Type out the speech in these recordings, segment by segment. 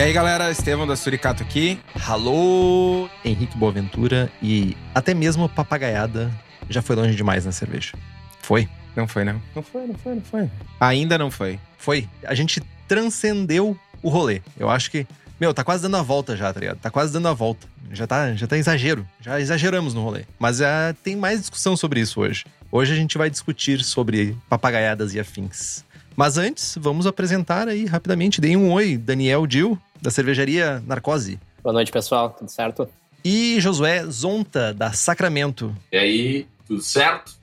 E aí, galera, Estevão da Suricato aqui. Alô, Henrique Boaventura e até mesmo a papagaiada já foi longe demais na cerveja. Foi? Não foi, não. Não foi, não foi, não foi. Ainda não foi. Foi. A gente transcendeu o rolê. Eu acho que, meu, tá quase dando a volta já, tá ligado? Tá quase dando a volta. Já tá, já tá exagero. Já exageramos no rolê. Mas é, tem mais discussão sobre isso hoje. Hoje a gente vai discutir sobre papagaiadas e afins. Mas antes, vamos apresentar aí rapidamente. Deem um oi, Daniel Dil, da cervejaria Narcose. Boa noite, pessoal. Tudo certo? E Josué Zonta, da Sacramento. E aí, tudo certo?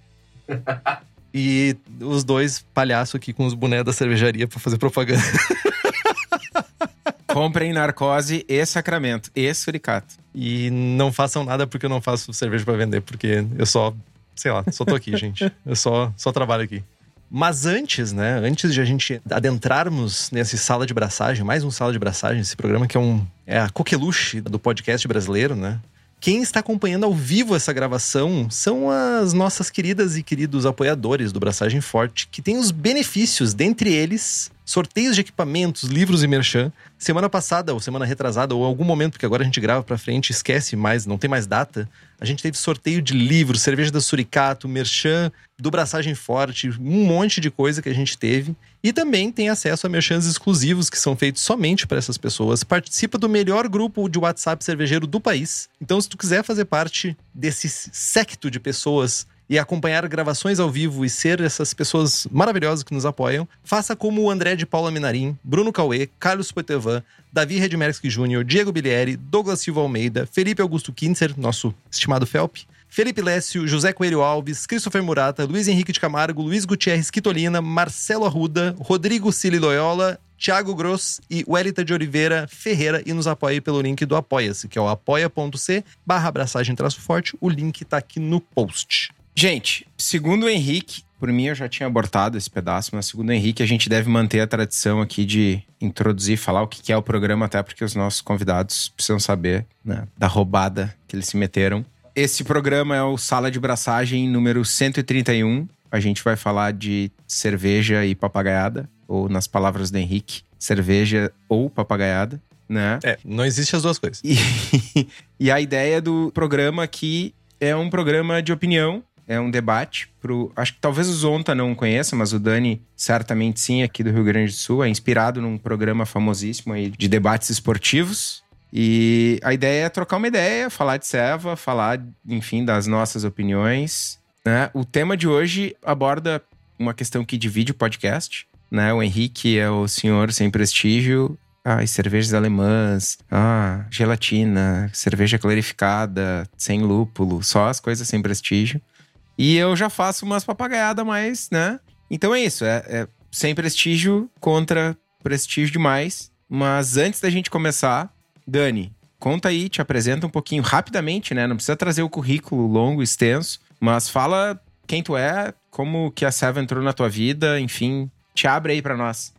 e os dois palhaços aqui com os bonés da cervejaria para fazer propaganda. Comprem Narcose e Sacramento e Suricato. E não façam nada porque eu não faço cerveja para vender, porque eu só, sei lá, só tô aqui, gente. Eu só, só trabalho aqui. Mas antes, né? Antes de a gente adentrarmos nesse sala de braçagem, mais um sala de braçagem, esse programa que é um é a coqueluche do podcast brasileiro, né? Quem está acompanhando ao vivo essa gravação são as nossas queridas e queridos apoiadores do Braçagem Forte, que têm os benefícios, dentre eles, sorteios de equipamentos, livros e merchan. Semana passada, ou semana retrasada, ou algum momento, porque agora a gente grava pra frente, esquece mais, não tem mais data. A gente teve sorteio de livros, cerveja da Suricato, merchan do Braçagem Forte, um monte de coisa que a gente teve. E também tem acesso a merchans exclusivos que são feitos somente para essas pessoas. Participa do melhor grupo de WhatsApp cervejeiro do país. Então, se tu quiser fazer parte desse secto de pessoas e acompanhar gravações ao vivo e ser essas pessoas maravilhosas que nos apoiam, faça como o André de Paula Minarim, Bruno Cauê, Carlos Poitevin, Davi Redmerski Jr., Diego Bilieri, Douglas Silva Almeida, Felipe Augusto Kintzer, nosso estimado Felp, Felipe Lécio, José Coelho Alves, Christopher Murata, Luiz Henrique de Camargo, Luiz Gutierrez Quitolina, Marcelo Arruda, Rodrigo Cili Loyola, Thiago Gross e Welita de Oliveira Ferreira e nos apoie pelo link do Apoia-se, que é o apoia.c barra abraçagem traço forte. O link tá aqui no post. Gente, segundo o Henrique, por mim eu já tinha abortado esse pedaço, mas segundo o Henrique, a gente deve manter a tradição aqui de introduzir, falar o que é o programa, até porque os nossos convidados precisam saber né, da roubada que eles se meteram. Esse programa é o Sala de Braçagem número 131. A gente vai falar de cerveja e papagaiada, ou nas palavras do Henrique, cerveja ou papagaiada, né? É, não existe as duas coisas. E, e a ideia do programa aqui é um programa de opinião, é um debate pro. Acho que talvez o Zonta não conheça, mas o Dani certamente sim, aqui do Rio Grande do Sul. É inspirado num programa famosíssimo aí de debates esportivos. E a ideia é trocar uma ideia, falar de Seva, falar, enfim, das nossas opiniões. Né? O tema de hoje aborda uma questão que divide o podcast. Né? O Henrique é o senhor sem prestígio. Ai, cervejas alemãs, ah, gelatina, cerveja clarificada, sem lúpulo, só as coisas sem prestígio. E eu já faço umas papagaiadas mais, né? Então é isso, é, é sem prestígio contra prestígio demais. Mas antes da gente começar, Dani, conta aí, te apresenta um pouquinho rapidamente, né? Não precisa trazer o currículo longo, extenso, mas fala quem tu é, como que a Seva entrou na tua vida, enfim, te abre aí para nós.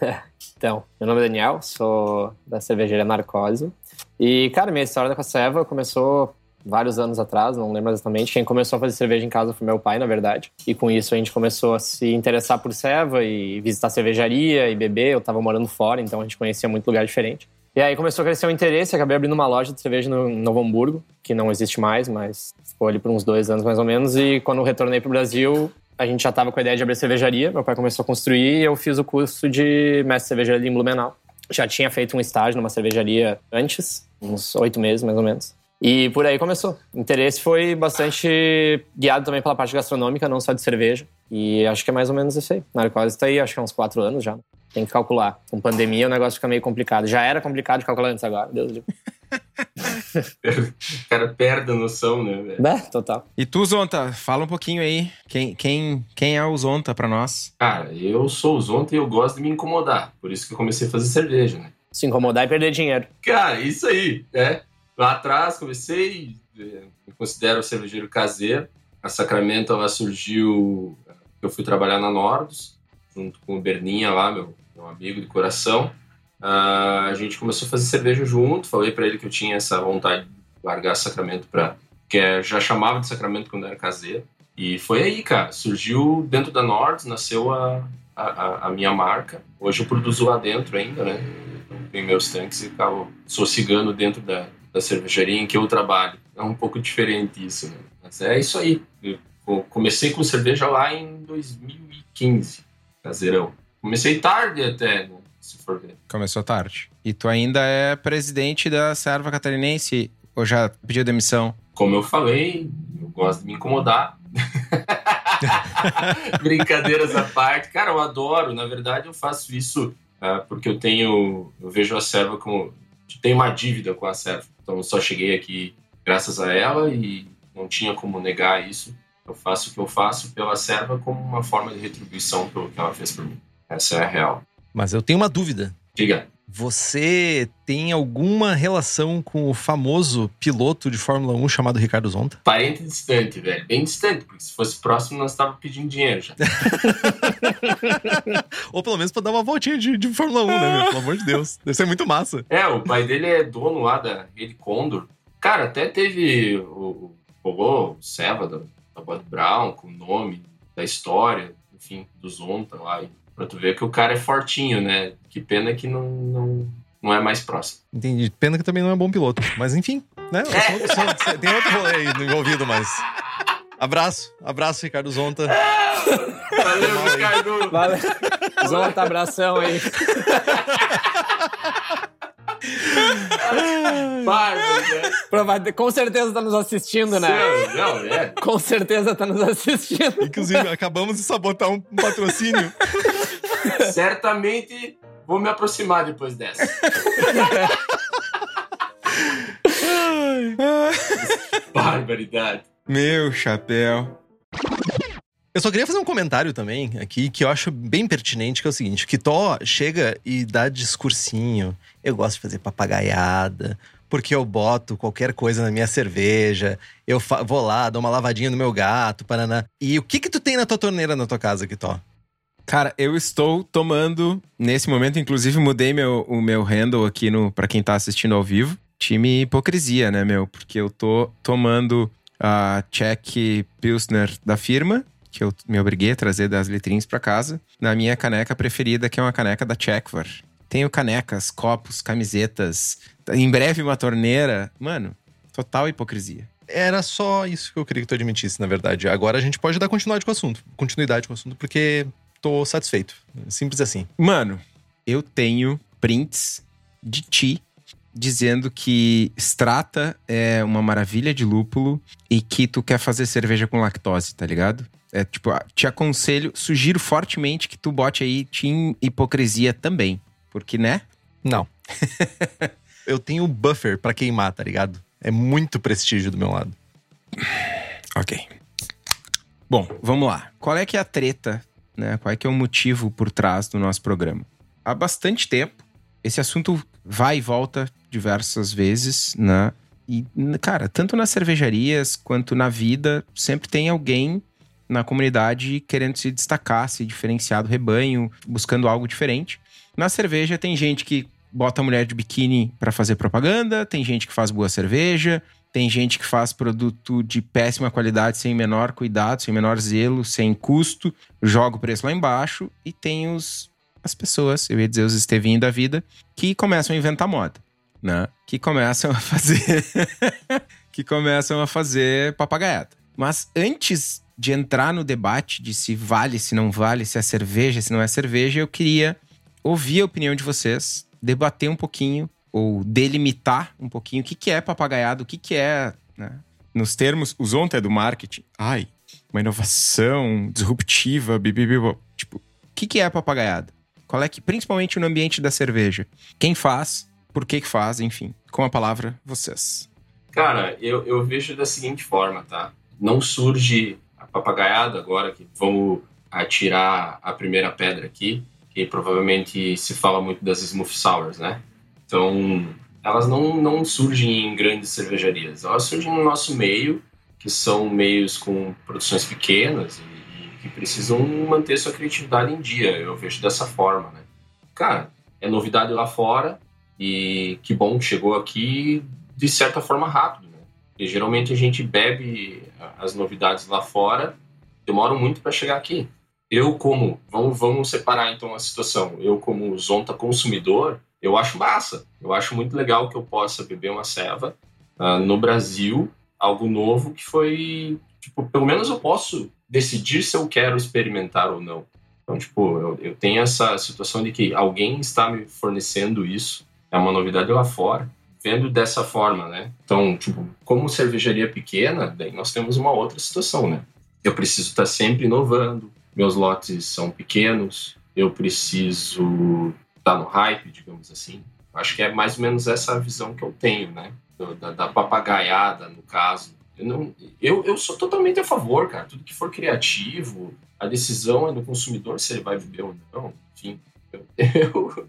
então, meu nome é Daniel, sou da cervejaria Narcose. E, cara, minha história com a Seva começou vários anos atrás, não lembro exatamente. Quem começou a fazer cerveja em casa foi meu pai, na verdade. E com isso a gente começou a se interessar por Seva e visitar cervejaria e beber. Eu tava morando fora, então a gente conhecia muito lugar diferente. E aí começou a crescer o interesse, acabei abrindo uma loja de cerveja no Novo Hamburgo, que não existe mais, mas ficou ali por uns dois anos mais ou menos. E quando retornei para o Brasil, a gente já estava com a ideia de abrir cervejaria. Meu pai começou a construir e eu fiz o curso de mestre cervejaria em Blumenau. Já tinha feito um estágio numa cervejaria antes, uns oito meses mais ou menos. E por aí começou. O interesse foi bastante guiado também pela parte gastronômica, não só de cerveja. E acho que é mais ou menos isso aí. Narcose está aí, acho que há uns quatro anos já. Tem que calcular. Com pandemia o negócio fica meio complicado. Já era complicado de calcular antes agora, Deus livre. o cara perde a noção, né, velho? É, total. E tu, Zonta, fala um pouquinho aí. Quem, quem, quem é o Zonta pra nós? Cara, eu sou o Zonta e eu gosto de me incomodar. Por isso que eu comecei a fazer cerveja, né? Se incomodar e perder dinheiro. Cara, isso aí, né? Lá atrás comecei, eh, me considero cervejeiro caseiro. A Sacramento ela surgiu, eu fui trabalhar na Nordos, junto com o Berninha lá, meu, meu amigo de coração. Uh, a gente começou a fazer cerveja junto. Falei para ele que eu tinha essa vontade de largar Sacramento para que é, já chamava de Sacramento quando era caseiro. E foi aí, cara. Surgiu dentro da Nords, nasceu a, a, a, minha marca. Hoje eu produzo lá dentro ainda, né? Tem meus tanques e acabo sossegando dentro da, da cervejaria em que eu trabalho. É um pouco diferente isso, né? Mas é isso aí. Eu comecei com cerveja lá em 2015, caseirão. Comecei tarde até, né? se for ver. Começou tarde. E tu ainda é presidente da Serva Catarinense ou já pediu demissão? Como eu falei, eu gosto de me incomodar. Brincadeiras à parte. Cara, eu adoro. Na verdade, eu faço isso uh, porque eu tenho. Eu vejo a serva como. Tenho uma dívida com a serva. Então, eu só cheguei aqui graças a ela e não tinha como negar isso. Eu faço o que eu faço pela serva como uma forma de retribuição pelo que ela fez por mim. Essa é a real. Mas eu tenho uma dúvida. Diga. Você tem alguma relação com o famoso piloto de Fórmula 1 chamado Ricardo Zonta? Parente distante, velho. Bem distante, porque se fosse próximo, nós estávamos pedindo dinheiro já. Ou pelo menos pra dar uma voltinha de, de Fórmula 1, né, meu? Pelo amor de Deus. Deve ser muito massa. É, o pai dele é dono lá da Rede Condor. Cara, até teve o, o, o Seva da, da Bud Brown, com o nome da história, enfim, do Zonta lá. Pra tu ver que o cara é fortinho, né? Que pena que não, não, não é mais próximo. Entendi. Pena que também não é bom piloto. Mas enfim, né? É. Só, só, tem outro rolê aí envolvido, mas. Abraço, abraço, Ricardo Zonta. Valeu, Ricardo. Valeu. Zonta, abração aí. Bárbaro, né? Com certeza tá nos assistindo, né? Não, é. Com certeza tá nos assistindo. Inclusive, acabamos de sabotar um patrocínio. Certamente vou me aproximar depois dessa. Barbaridade. Meu chapéu. Eu só queria fazer um comentário também aqui que eu acho bem pertinente, que é o seguinte: que Tó chega e dá discursinho. Eu gosto de fazer papagaiada, porque eu boto qualquer coisa na minha cerveja, eu vou lá, dou uma lavadinha no meu gato, paraná. E o que que tu tem na tua torneira na tua casa, Kitó? Cara, eu estou tomando, nesse momento, inclusive mudei meu, o meu handle aqui no para quem tá assistindo ao vivo. Time hipocrisia, né, meu? Porque eu tô tomando a Czech Pilsner da firma que eu me obriguei a trazer das letrinhas para casa, na minha caneca preferida, que é uma caneca da Checkvar. Tenho canecas, copos, camisetas, em breve uma torneira. Mano, total hipocrisia. Era só isso que eu queria que tu admitisse, na verdade. Agora a gente pode dar continuidade com o assunto. Continuidade com o assunto, porque tô satisfeito. Simples assim. Mano, eu tenho prints de ti dizendo que Strata é uma maravilha de lúpulo e que tu quer fazer cerveja com lactose, tá ligado? É, tipo, te aconselho, sugiro fortemente que tu bote aí Team Hipocrisia também. Porque, né? Não. eu tenho buffer para queimar, tá ligado? É muito prestígio do meu lado. Ok. Bom, vamos lá. Qual é que é a treta, né? Qual é que é o motivo por trás do nosso programa? Há bastante tempo, esse assunto vai e volta diversas vezes, né? E, cara, tanto nas cervejarias quanto na vida, sempre tem alguém na comunidade querendo se destacar, se diferenciar do rebanho, buscando algo diferente. Na cerveja tem gente que bota a mulher de biquíni para fazer propaganda, tem gente que faz boa cerveja, tem gente que faz produto de péssima qualidade, sem menor cuidado, sem menor zelo, sem custo, joga o preço lá embaixo, e tem os as pessoas, eu ia dizer os estevinhos da vida, que começam a inventar moda, né? Que começam a fazer que começam a fazer papagaiada. Mas antes de entrar no debate de se vale, se não vale, se é cerveja, se não é cerveja, eu queria ouvir a opinião de vocês, debater um pouquinho ou delimitar um pouquinho o que, que é papagaiado, o que, que é, né? nos termos, o Zonta é do marketing. Ai, uma inovação disruptiva, bibibibo. Tipo, o que, que é papagaiado? Qual é que, principalmente no ambiente da cerveja? Quem faz? Por que que faz? Enfim, com a palavra, vocês. Cara, eu, eu vejo da seguinte forma, tá? Não surge a papagaiada agora, que vamos atirar a primeira pedra aqui, que provavelmente se fala muito das Smooth Sours, né? Então, elas não, não surgem em grandes cervejarias, elas surgem no nosso meio, que são meios com produções pequenas e, e que precisam manter sua criatividade em dia. Eu vejo dessa forma, né? Cara, é novidade lá fora e que bom que chegou aqui de certa forma rápido, né? Porque geralmente a gente bebe as novidades lá fora, demoram muito para chegar aqui. Eu como, vamos, vamos separar então a situação. Eu como zonta consumidor, eu acho massa. Eu acho muito legal que eu possa beber uma ceva uh, no Brasil, algo novo que foi, tipo, pelo menos eu posso decidir se eu quero experimentar ou não. Então, tipo, eu, eu tenho essa situação de que alguém está me fornecendo isso, é uma novidade lá fora, vendo dessa forma, né? Então, tipo, como cervejaria pequena, daí nós temos uma outra situação, né? Eu preciso estar sempre inovando, meus lotes são pequenos, eu preciso estar no hype, digamos assim. Acho que é mais ou menos essa visão que eu tenho, né? Da, da papagaiada, no caso. Eu, não, eu, eu sou totalmente a favor, cara. Tudo que for criativo, a decisão é do consumidor se ele vai beber ou não. Enfim, eu, eu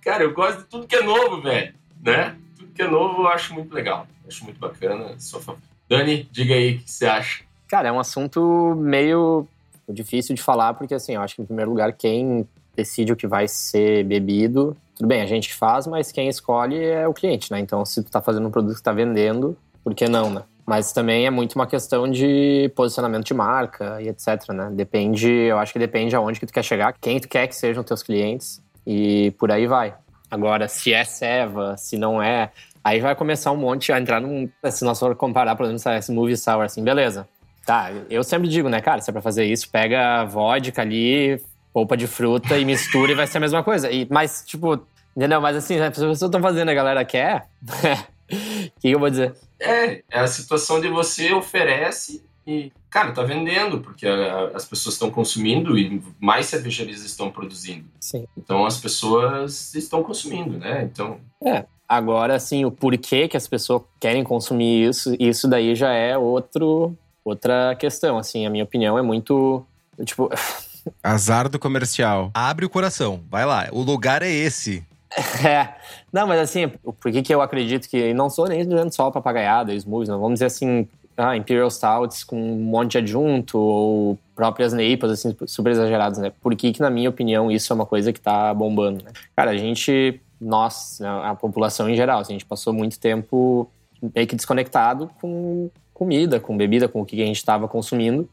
cara, eu gosto de tudo que é novo, velho, né? Tudo que é novo eu acho muito legal. Acho muito bacana. Sou favor. Dani, diga aí o que você acha. Cara, é um assunto meio difícil de falar, porque assim, eu acho que em primeiro lugar, quem decide o que vai ser bebido, tudo bem, a gente faz, mas quem escolhe é o cliente, né? Então, se tu tá fazendo um produto que tá vendendo, por que não, né? Mas também é muito uma questão de posicionamento de marca e etc, né? Depende, eu acho que depende aonde que tu quer chegar, quem tu quer que sejam teus clientes e por aí vai. Agora, se é Seva, se não é, aí vai começar um monte a entrar num. Se nós for comparar, por exemplo, esse Movie Sour, assim, beleza. Tá, eu sempre digo, né, cara, se é pra fazer isso, pega vodka ali, polpa de fruta e mistura e vai ser a mesma coisa. E, mas, tipo, entendeu? Mas assim, as pessoas estão fazendo, a galera quer. O que eu vou dizer? É, é a situação de você oferece e, cara, tá vendendo, porque a, as pessoas estão consumindo e mais cervejarias estão produzindo. Sim. Então as pessoas estão consumindo, né? Então. É. Agora, assim, o porquê que as pessoas querem consumir isso, isso daí já é outro, outra questão. Assim, a minha opinião é muito. Tipo. Azar do comercial. Abre o coração, vai lá. O lugar é esse. É. Não, mas assim, por que, que eu acredito que. Não sou nem só papagaiada, smoothies, não. Vamos dizer assim, ah, Imperial Stouts com um monte de adjunto, ou próprias neipas, assim, super exageradas, né? Por que, que, na minha opinião, isso é uma coisa que tá bombando, né? Cara, a gente, nós, a população em geral, assim, a gente passou muito tempo meio que desconectado com comida, com bebida, com o que a gente estava consumindo.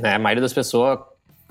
Né? A maioria das pessoas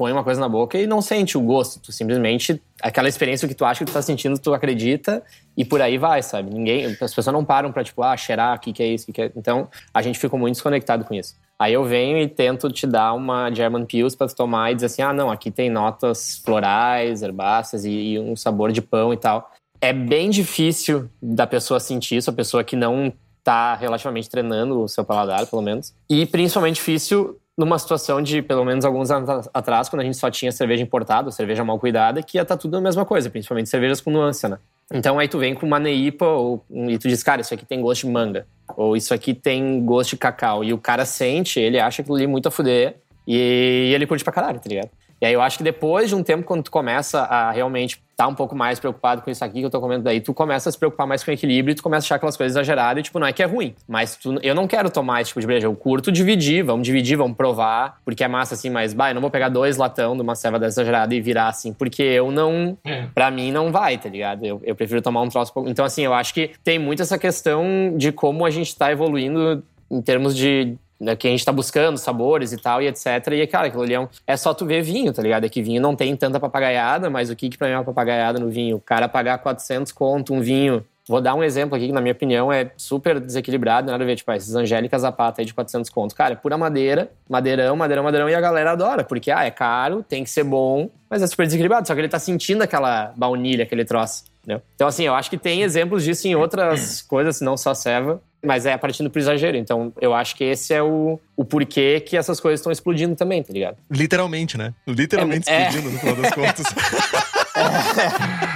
põe uma coisa na boca e não sente o gosto. Tu simplesmente, aquela experiência que tu acha que tu tá sentindo, tu acredita e por aí vai, sabe? Ninguém, as pessoas não param pra, tipo, ah, cheirar, o que, que é isso, que, que é... Então, a gente ficou muito desconectado com isso. Aí eu venho e tento te dar uma German Pills pra tu tomar e dizer assim, ah, não, aqui tem notas florais, herbáceas e, e um sabor de pão e tal. É bem difícil da pessoa sentir isso, a pessoa que não tá relativamente treinando o seu paladar, pelo menos. E principalmente difícil numa situação de, pelo menos alguns anos atrás, quando a gente só tinha cerveja importada, cerveja mal cuidada, que ia estar tá tudo a mesma coisa, principalmente cervejas com nuance, né? Então aí tu vem com uma neipa ou, e tu diz, cara, isso aqui tem gosto de manga. Ou isso aqui tem gosto de cacau. E o cara sente, ele acha aquilo ali muito a fuder. E ele curte pra caralho, tá ligado? E aí eu acho que depois de um tempo, quando tu começa a realmente estar tá um pouco mais preocupado com isso aqui que eu tô comendo daí, tu começa a se preocupar mais com o equilíbrio e tu começa a achar aquelas coisas exageradas e, tipo, não é que é ruim. Mas tu, eu não quero tomar esse tipo de breja. Eu curto dividir, vamos dividir, vamos provar, porque é massa assim, mas, bah, eu não vou pegar dois latão de uma ceva dessa exagerada e virar assim, porque eu não. É. Pra mim não vai, tá ligado? Eu, eu prefiro tomar um troço. Então, assim, eu acho que tem muito essa questão de como a gente tá evoluindo em termos de né, que a gente tá buscando, sabores e tal, e etc. E, cara, aquilo ali é, um, é só tu ver vinho, tá ligado? É que vinho não tem tanta papagaiada, mas o que que pra mim é uma papagaiada no vinho? O cara pagar 400 conto um vinho Vou dar um exemplo aqui que, na minha opinião, é super desequilibrado, nada a ver, tipo, esses Angélicas Zapata aí de 400 conto. Cara, é pura madeira, madeirão, madeirão, madeirão, e a galera adora, porque, ah, é caro, tem que ser bom, mas é super desequilibrado, só que ele tá sentindo aquela baunilha, aquele troço. Entendeu? Então, assim, eu acho que tem exemplos disso em outras coisas, não só Seva, mas é partindo pro exagero. Então, eu acho que esse é o, o porquê que essas coisas estão explodindo também, tá ligado? Literalmente, né? Literalmente É- é. explodindo no final das contas.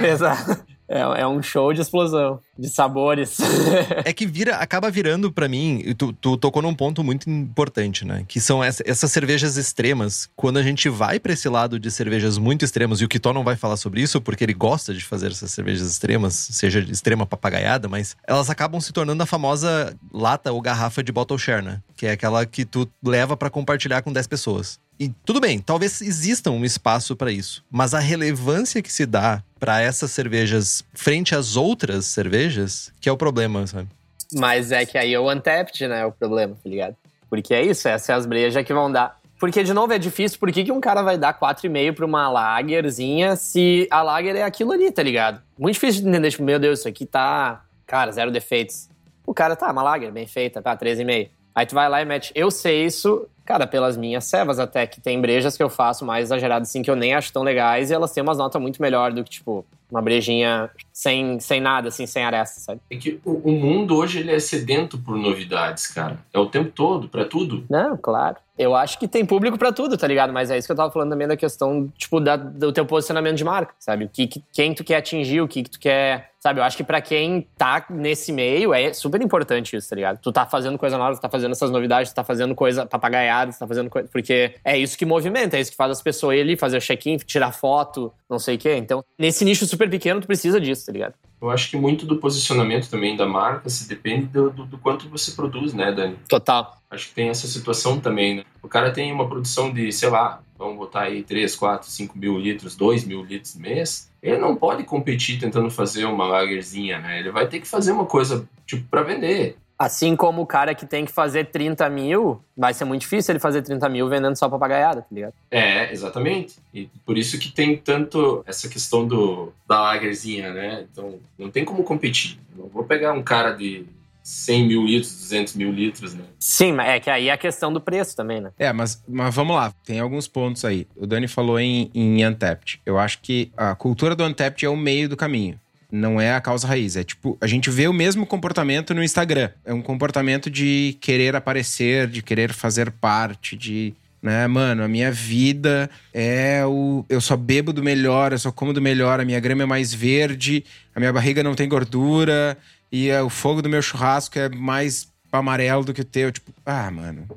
Exato. É, é um show de explosão, de sabores. É que vira, acaba virando pra mim, tu, tu tocou num ponto muito importante, né? Que são essa- essas cervejas extremas. Quando a gente vai pra esse lado de cervejas muito extremas, e o Kitó não vai falar sobre isso, porque ele gosta de fazer essas cervejas extremas, seja de extrema papagaiada, mas elas acabam se tornando a famosa lata ou garrafa de bottle share, né? Que é aquela que tu leva pra compartilhar com 10 pessoas. E tudo bem, talvez exista um espaço pra isso, mas a relevância que se dá pra essas cervejas frente às outras cervejas, que é o problema, sabe? Mas é que aí é o untapped, né? É o problema, tá ligado? Porque é isso, essas são as brejas que vão dar. Porque, de novo, é difícil. Por que, que um cara vai dar 4,5 pra uma lagerzinha se a lager é aquilo ali, tá ligado? Muito difícil de entender. Tipo, meu Deus, isso aqui tá, cara, zero defeitos. O cara tá, uma lager bem feita, tá, 13,5. Aí tu vai lá e mete. Eu sei isso, cara, pelas minhas cevas até, que tem brejas que eu faço mais exageradas, assim, que eu nem acho tão legais, e elas têm umas notas muito melhor do que, tipo, uma brejinha sem, sem nada, assim, sem aresta, sabe? É que o, o mundo hoje ele é sedento por novidades, cara. É o tempo todo, pra tudo. Não, claro. Eu acho que tem público pra tudo, tá ligado? Mas é isso que eu tava falando também da questão, tipo, da- do teu posicionamento de marca, sabe? O que, que- quem tu quer atingir, o que, que tu quer. Sabe? Eu acho que pra quem tá nesse meio é super importante isso, tá ligado? Tu tá fazendo coisa nova, tu tá fazendo essas novidades, tu tá fazendo coisa papagaiada, tu tá fazendo coisa. Porque é isso que movimenta, é isso que faz as pessoas ir ali, fazer o check-in, tirar foto, não sei o quê. Então, nesse nicho super pequeno, tu precisa disso, tá ligado? Eu acho que muito do posicionamento também da marca se depende do, do, do quanto você produz, né, Dani? Total. Acho que tem essa situação também, né? O cara tem uma produção de, sei lá, vamos botar aí 3, 4, 5 mil litros, 2 mil litros mês. Ele não pode competir tentando fazer uma lagerzinha, né? Ele vai ter que fazer uma coisa, tipo, pra vender. Assim como o cara que tem que fazer 30 mil, vai ser muito difícil ele fazer 30 mil vendendo só papagaiada, tá ligado? É, exatamente. E por isso que tem tanto essa questão do, da lagerzinha, né? Então, não tem como competir. Eu não vou pegar um cara de 100 mil litros, 200 mil litros, né? Sim, mas é que aí é a questão do preço também, né? É, mas, mas vamos lá, tem alguns pontos aí. O Dani falou em, em Untapped. Eu acho que a cultura do Untapped é o meio do caminho. Não é a causa raiz. É tipo, a gente vê o mesmo comportamento no Instagram. É um comportamento de querer aparecer, de querer fazer parte, de. Né, mano, a minha vida é o. Eu só bebo do melhor, eu só como do melhor, a minha grama é mais verde, a minha barriga não tem gordura, e é, o fogo do meu churrasco é mais amarelo do que o teu. Tipo, ah, mano.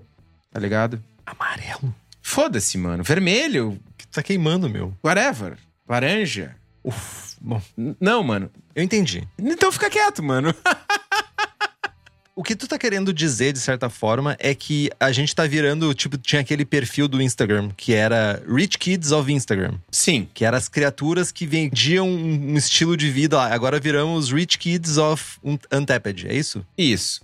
Tá ligado? Amarelo. Foda-se, mano. Vermelho, Que tá queimando, meu. whatever. Laranja. Uf, bom, Não, mano. eu entendi. Então fica quieto, mano. O que tu tá querendo dizer, de certa forma, é que a gente tá virando, tipo, tinha aquele perfil do Instagram, que era Rich Kids of Instagram. Sim. Que eram as criaturas que vendiam um, estilo de vida. lá. Agora viramos Rich Kids of Un- Untapped, é isso? Isso.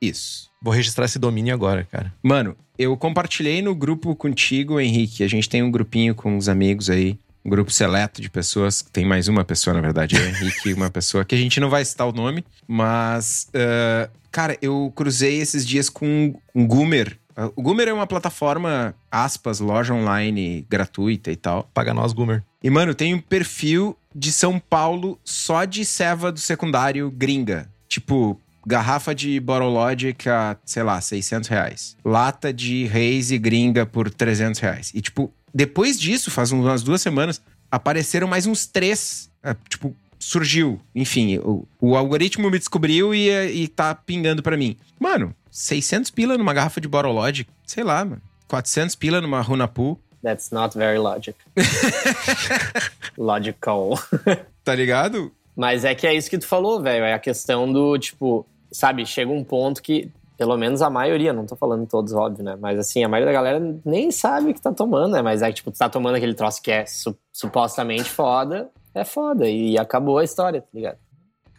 Isso. Vou registrar esse domínio agora, cara. Mano, eu compartilhei no grupo contigo, Henrique. A gente tem um grupinho com uns amigos aí. Um grupo seleto de pessoas. Tem mais uma pessoa, na verdade, é o Henrique, uma pessoa que a gente não vai citar o nome. Mas, ah, cara, eu cruzei esses dias com um Goomer. O Goomer é uma plataforma, aspas, loja online gratuita e tal. Paga nós, Goomer. E, mano, tem um perfil de São Paulo só de ceva do secundário gringa. Tipo, garrafa de Bottle Logic a, sei lá, 600 reais. Lata de Haze gringa por 300 reais. E, tipo, depois disso, faz umas duas semanas, apareceram mais uns três. ah, tipo, surgiu. Enfim, o, o algoritmo me descobriu e, e tá pingando pra mim. Mano, 600 pila numa garrafa de Bottle Logic. Sei lá, mano. 400 pila numa Runapool. That's not very logic. Logical. Tá ligado? Mas é que é isso que tu falou, velho. É a questão do, tipo, sabe, chega um ponto que, pelo menos a maioria, não tô falando todos, óbvio, né? Mas assim, a maioria da galera nem sabe o que tá tomando, né? Mas é que, tipo, tu tá tomando aquele troço que é su- supostamente foda, é foda. E acabou a história, tá ligado?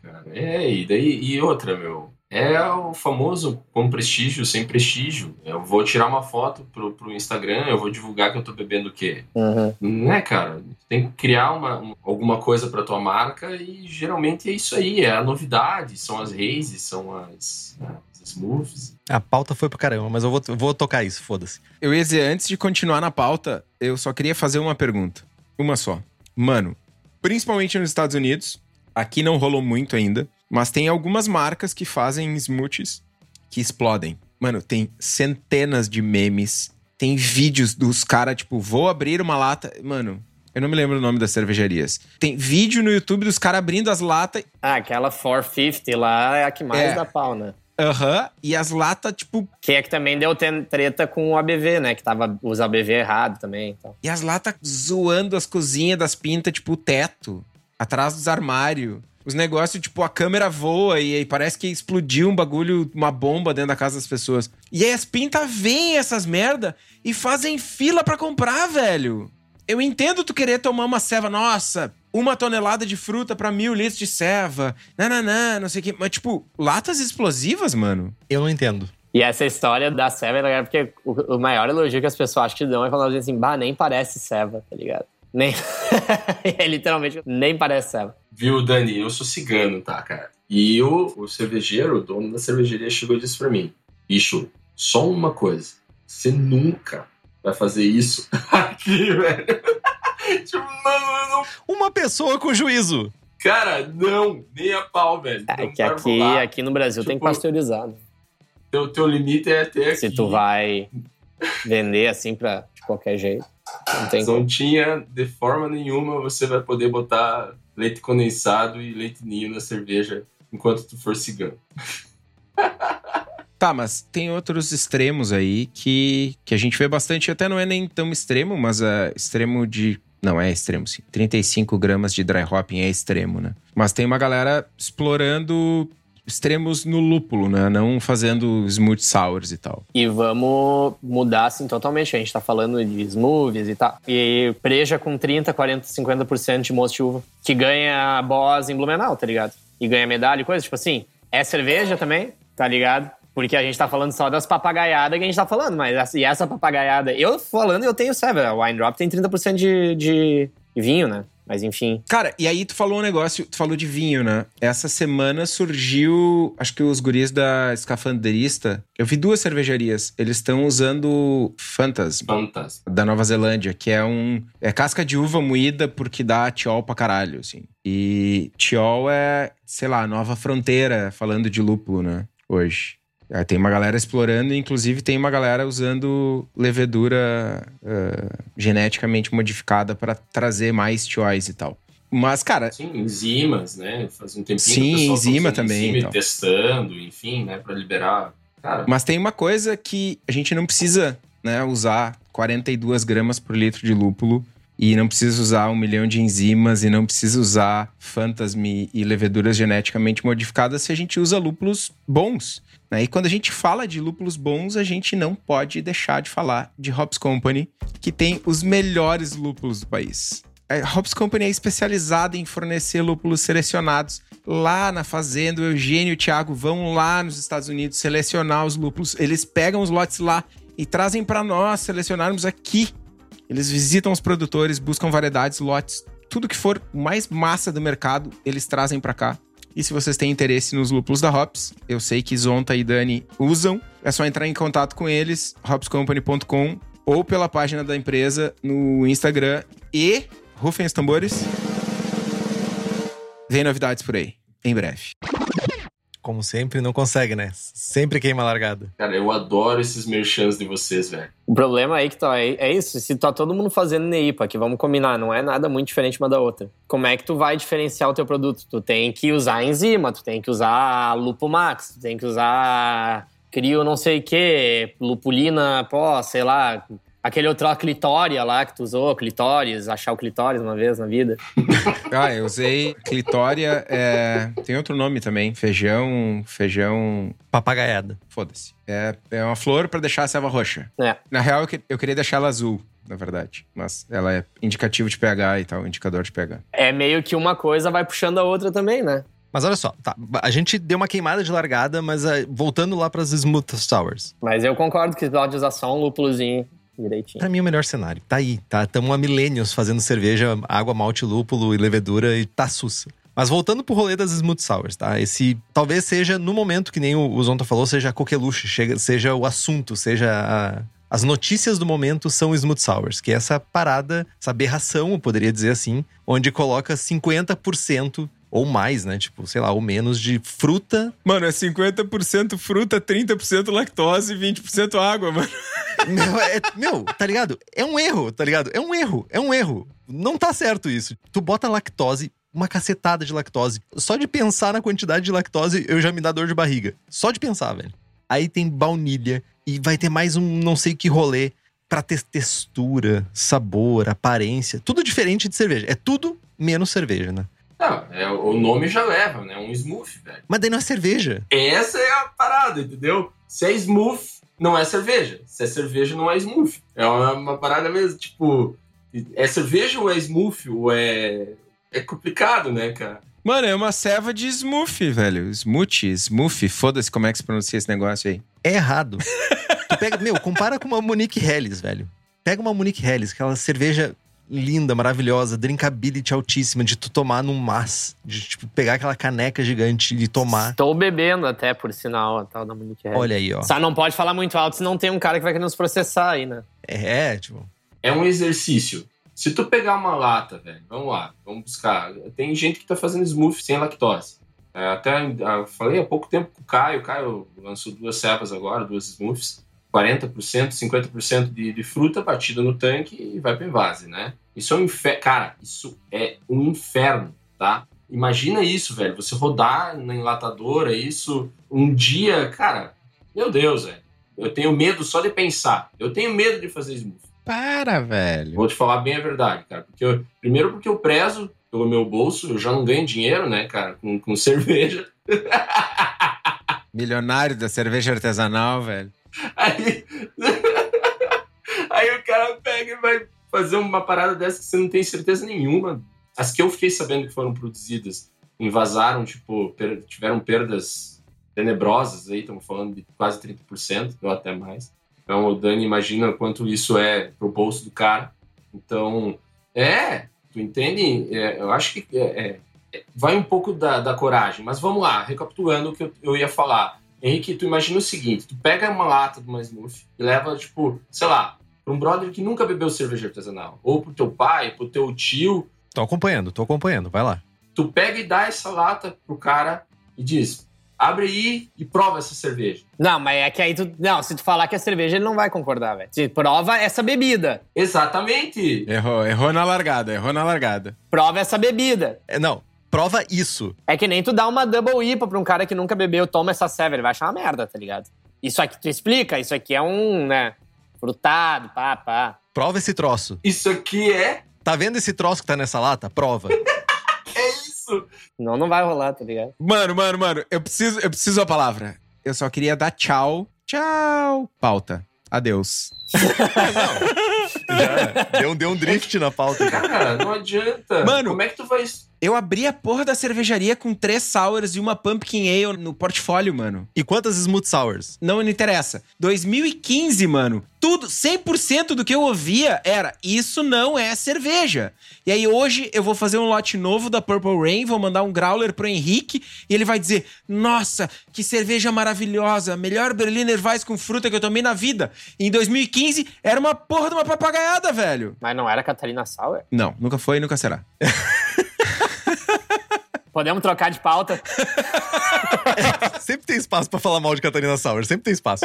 Cara, é, e daí e outra, meu. É o famoso com prestígio, sem prestígio. Eu vou tirar uma foto pro, pro Instagram, eu vou divulgar que eu tô bebendo o quê? Uhum. Né, cara? Tem que criar uma, um- alguma coisa pra tua marca e geralmente é isso aí, é a novidade, são as races, são as, as smoothies. A pauta foi pro caramba, mas eu vou, eu vou tocar isso, foda-se. Eu ia dizer, antes de continuar na pauta, eu só queria fazer uma pergunta. Uma só. Mano, principalmente nos Estados Unidos, Aqui não rolou muito ainda, mas tem algumas marcas que fazem smoothies que explodem. Mano, tem centenas de memes, tem vídeos dos caras, tipo, vou abrir uma lata. Mano, eu não me lembro o nome das cervejarias. Tem vídeo no YouTube dos caras abrindo as latas. Ah, aquela 450 lá é a que mais É. dá pau, né? Aham. e as latas, tipo. Que é que também deu treta com o ABV, né? Que tava os ABV errado também. Então. E as latas zoando as cozinhas das pintas, tipo, o teto. Atrás dos armários. Os negócios, tipo, a câmera voa e aí parece que explodiu um bagulho, uma bomba dentro da casa das pessoas. E aí as pintas veem essas merda e fazem fila pra comprar, velho. Eu entendo tu querer tomar uma ceva, nossa, uma tonelada de fruta pra mil litros de ceva. Nananã, não sei o quê. Mas, tipo, latas explosivas, mano. Eu não entendo. E essa história da Seva é legal porque o, o maior elogio que as pessoas acham que dão é dizem assim, bah, nem parece Seva, tá ligado? Nem. é literalmente, nem parece Seva. Viu, Dani? Eu sou cigano, tá, cara? E o, o cervejeiro, o dono da cervejaria, chegou e disse pra mim: Bicho, só uma coisa. Você nunca vai fazer isso aqui, velho. Tipo, mano, eu não. Uma pessoa com juízo. Cara, não, nem a pau, velho. É Não que aqui, rolar. aqui no Brasil tem que Tipo, pasteurizar, né? Teu, teu limite é até aqui. Se tu vai vender assim pra de qualquer jeito. Não tem Não tinha, de forma nenhuma, você vai poder botar leite condensado e leite ninho na cerveja enquanto tu for cigano. Tá, mas tem outros extremos aí que, que a gente vê bastante. Até não é nem tão extremo, mas é extremo de. Não, é extremo sim. 35 gramas de dry hopping é extremo, né? Mas tem uma galera explorando extremos no lúpulo, né? Não fazendo smooth sours e tal. E vamos mudar assim totalmente. A gente tá falando de smoothies e tal. E preja com 30, 40, 50% de moço de uva. Que ganha boss em Blumenau, tá ligado? E ganha medalha e coisa. Tipo assim, é cerveja também, tá ligado? Porque a gente tá falando só das papagaiadas que a gente tá falando. Mas essa- e essa papagaiada... Eu falando, eu tenho Seven. O Wine Drop tem 30% de, de vinho, né? Mas enfim. Cara, e aí tu falou um negócio, tu falou de vinho, né? Essa semana surgiu, acho que os guris da Escafandrista. Eu vi duas cervejarias. Eles estão usando Fantas, Fantástico. da Nova Zelândia, que é um. É casca de uva moída porque dá tiol pra caralho, assim. E tiol é, sei lá, nova fronteira, falando de lúpulo, né? Hoje. Aí tem uma galera explorando, e inclusive tem uma galera usando levedura ah, geneticamente modificada pra trazer mais tiois e tal. Mas, cara, Sim, enzimas, né? Faz um tempinho Sim, que o tá enzima usando também, enzima então. testando, enfim, né? Pra liberar. Cara, Mas tem uma coisa que a gente não precisa né, usar 42 gramas por litro de lúpulo e não precisa usar um milhão de enzimas e não precisa usar fantasme e leveduras geneticamente modificadas se a gente usa lúpulos bons. Né? E quando a gente fala de lúpulos bons, a gente não pode deixar de falar de Hops Company, que tem os melhores lúpulos do país. A Hops Company é especializada em fornecer lúpulos selecionados lá na fazenda. O Eugênio e o Thiago vão lá nos Estados Unidos selecionar os lúpulos. Eles pegam os lotes lá e trazem para nós selecionarmos aqui. Eles visitam os produtores, buscam variedades, lotes, tudo que for mais massa do mercado, eles trazem para cá. E se vocês têm interesse nos lúpulos da Hops, eu sei que Zonta e Dani usam, é só entrar em contato com eles, hopscompany.com ou pela página da empresa no Instagram e rufem os tambores. Vem novidades por aí, em breve. Como sempre, não consegue, né? Sempre queima a largada. cara, eu adoro esses merchans de vocês, velho. O problema aí que tá, é, é isso, se tá todo mundo fazendo NEIPA, que vamos combinar, não é nada muito diferente uma da outra. Como é que tu vai diferenciar o teu produto? Tu tem que usar enzima, tu tem que usar Lupo Max, tu tem que usar Crio não sei o que, Lupulina, pó, sei lá, aquele outro lá, clitória lá que tu usou, clitóris, achar o clitóris uma vez na vida. Ah, eu usei clitória, é... tem outro nome também, feijão, feijão, Papagaiada. foda-se. É, é uma flor pra deixar a selva roxa. É. Na real, eu, que- eu queria deixar ela azul, na verdade. Mas ela é indicativo de pH e tal, indicador de pH. É meio que uma coisa vai puxando a outra também, né? Mas olha só, tá, a gente deu uma queimada de largada, mas ah, voltando lá pras Smooth Sours. Mas eu concordo que pode usar só um lúpulozinho direitinho. Pra mim é o melhor cenário. Tá aí, tá? Estamos há milênios fazendo cerveja, água, malte, lúpulo e levedura e tá sussa. Mas voltando pro rolê das Smooth Sours, tá? Esse talvez seja, no momento, que nem o, Zonta falou, seja a coqueluche, seja o assunto, seja a- As notícias do momento são Smooth Sours, que é essa parada, essa aberração, eu poderia dizer assim, onde coloca 50% ou mais, né? Tipo, sei lá, ou menos de fruta. Mano, é 50% fruta, 30% lactose e 20% água, mano. Meu, é- meu, tá ligado? É um erro, tá ligado? É um erro, é um erro. Não tá certo isso. Tu bota lactose, uma cacetada de lactose. Só de pensar na quantidade de lactose, eu já me dá dor de barriga. Só de pensar, velho. Aí tem baunilha e vai ter mais um não sei que rolê pra ter textura, sabor, aparência. Tudo diferente de cerveja. É tudo menos cerveja, né? Não, é, o nome já leva, né? Um smoothie, velho. Mas daí não é cerveja. Essa é a parada, entendeu? Se é smooth, não é cerveja. Se é cerveja, não é smooth. É uma, uma parada mesmo, tipo... É cerveja ou é smooth? Ou é... É complicado, né, cara? Mano, é uma ceva de smoothie, velho. Smoothie, smoothie, foda-se como é que se pronuncia esse negócio aí. É errado. tu pega, meu, compara com uma Monique Helles, velho. Pega uma Monique Helles, aquela cerveja linda, maravilhosa, drinkability altíssima, de tu tomar num mas. De, tipo, pegar aquela caneca gigante e tomar. Estou bebendo até, por sinal, a tal da Monique Harris. Olha aí, ó. Só não pode falar muito alto, senão tem um cara que vai querer nos processar aí, né? É, tipo. É um exercício. Se tu pegar uma lata, velho, vamos lá, vamos buscar. Tem gente que tá fazendo smoothie sem lactose. É, até falei há pouco tempo com o Caio, o Caio lançou duas cevas agora, duas smoothies. 40%, 50% de, de fruta batida no tanque e vai pro invase, né? Isso é um inferno. Cara, isso é um inferno, tá? Imagina isso, velho. Você rodar na enlatadora, isso um dia, cara, meu Deus, velho. Eu tenho medo só de pensar. Eu tenho medo de fazer smoothie. Para, velho. Vou te falar bem a verdade, cara. Porque eu- primeiro porque eu prezo pelo meu bolso, eu já não ganho dinheiro, né, cara, com, com cerveja. Milionário da cerveja artesanal, velho. Aí, aí o cara pega e vai fazer uma parada dessa que você não tem certeza nenhuma. As que eu fiquei sabendo que foram produzidas invasaram, tipo, per- tiveram perdas tenebrosas aí, estamos falando de quase 30%, ou até mais. Então o Dani imagina quanto isso é pro bolso do cara. Então, é, tu entende? É, eu acho que é, é, é, vai um pouco da, da coragem, mas vamos lá, recapitulando o que eu, eu ia falar. Henrique, tu imagina o seguinte: tu pega uma lata de uma smoothie e leva, tipo, sei lá, pra um brother que nunca bebeu cerveja artesanal, ou pro teu pai, pro teu tio, Tô acompanhando, tô acompanhando, vai lá. tu pega e dá essa lata pro cara e diz: abre aí e prova essa cerveja. Não, mas é que aí tu. Não, se tu falar que é cerveja, ele não vai concordar, velho. Se Prova essa bebida. Exatamente! Errou, errou na largada, errou na largada. Prova essa bebida. É, não, prova isso. É que nem tu dá uma double IPA pra um cara que nunca bebeu, toma essa serva, ele vai achar uma merda, tá ligado? Isso aqui tu explica, isso aqui é um, né, frutado, pá, pá. Prova esse troço. Isso aqui é. Tá vendo esse troço que tá nessa lata? Prova. É isso! Não, não vai rolar, tá ligado? Mano, mano, mano, eu preciso, eu preciso a palavra. Eu só queria dar tchau. Tchau. Pauta. Adeus. Já deu, deu um drift na pauta. cara. Cara, não adianta. Mano. Como é que tu vai. Eu abri a porra da cervejaria com três sours e uma pumpkin ale no portfólio, mano. E quantas smooth sours? Não me interessa. 2015, mano. Tudo, 100% do que eu ouvia era isso não é cerveja. E aí hoje eu vou fazer um lote novo da Purple Rain, vou mandar um growler pro Henrique e ele vai dizer: "Nossa, que cerveja maravilhosa, melhor Berliner Weiss com fruta que eu tomei na vida". E em 2015 era uma porra de uma papagaiada, velho. Mas não era Catarina Sauer? Não, nunca foi e nunca será. Podemos trocar de pauta? Sempre tem espaço pra falar mal de Catarina Sauer, sempre tem espaço.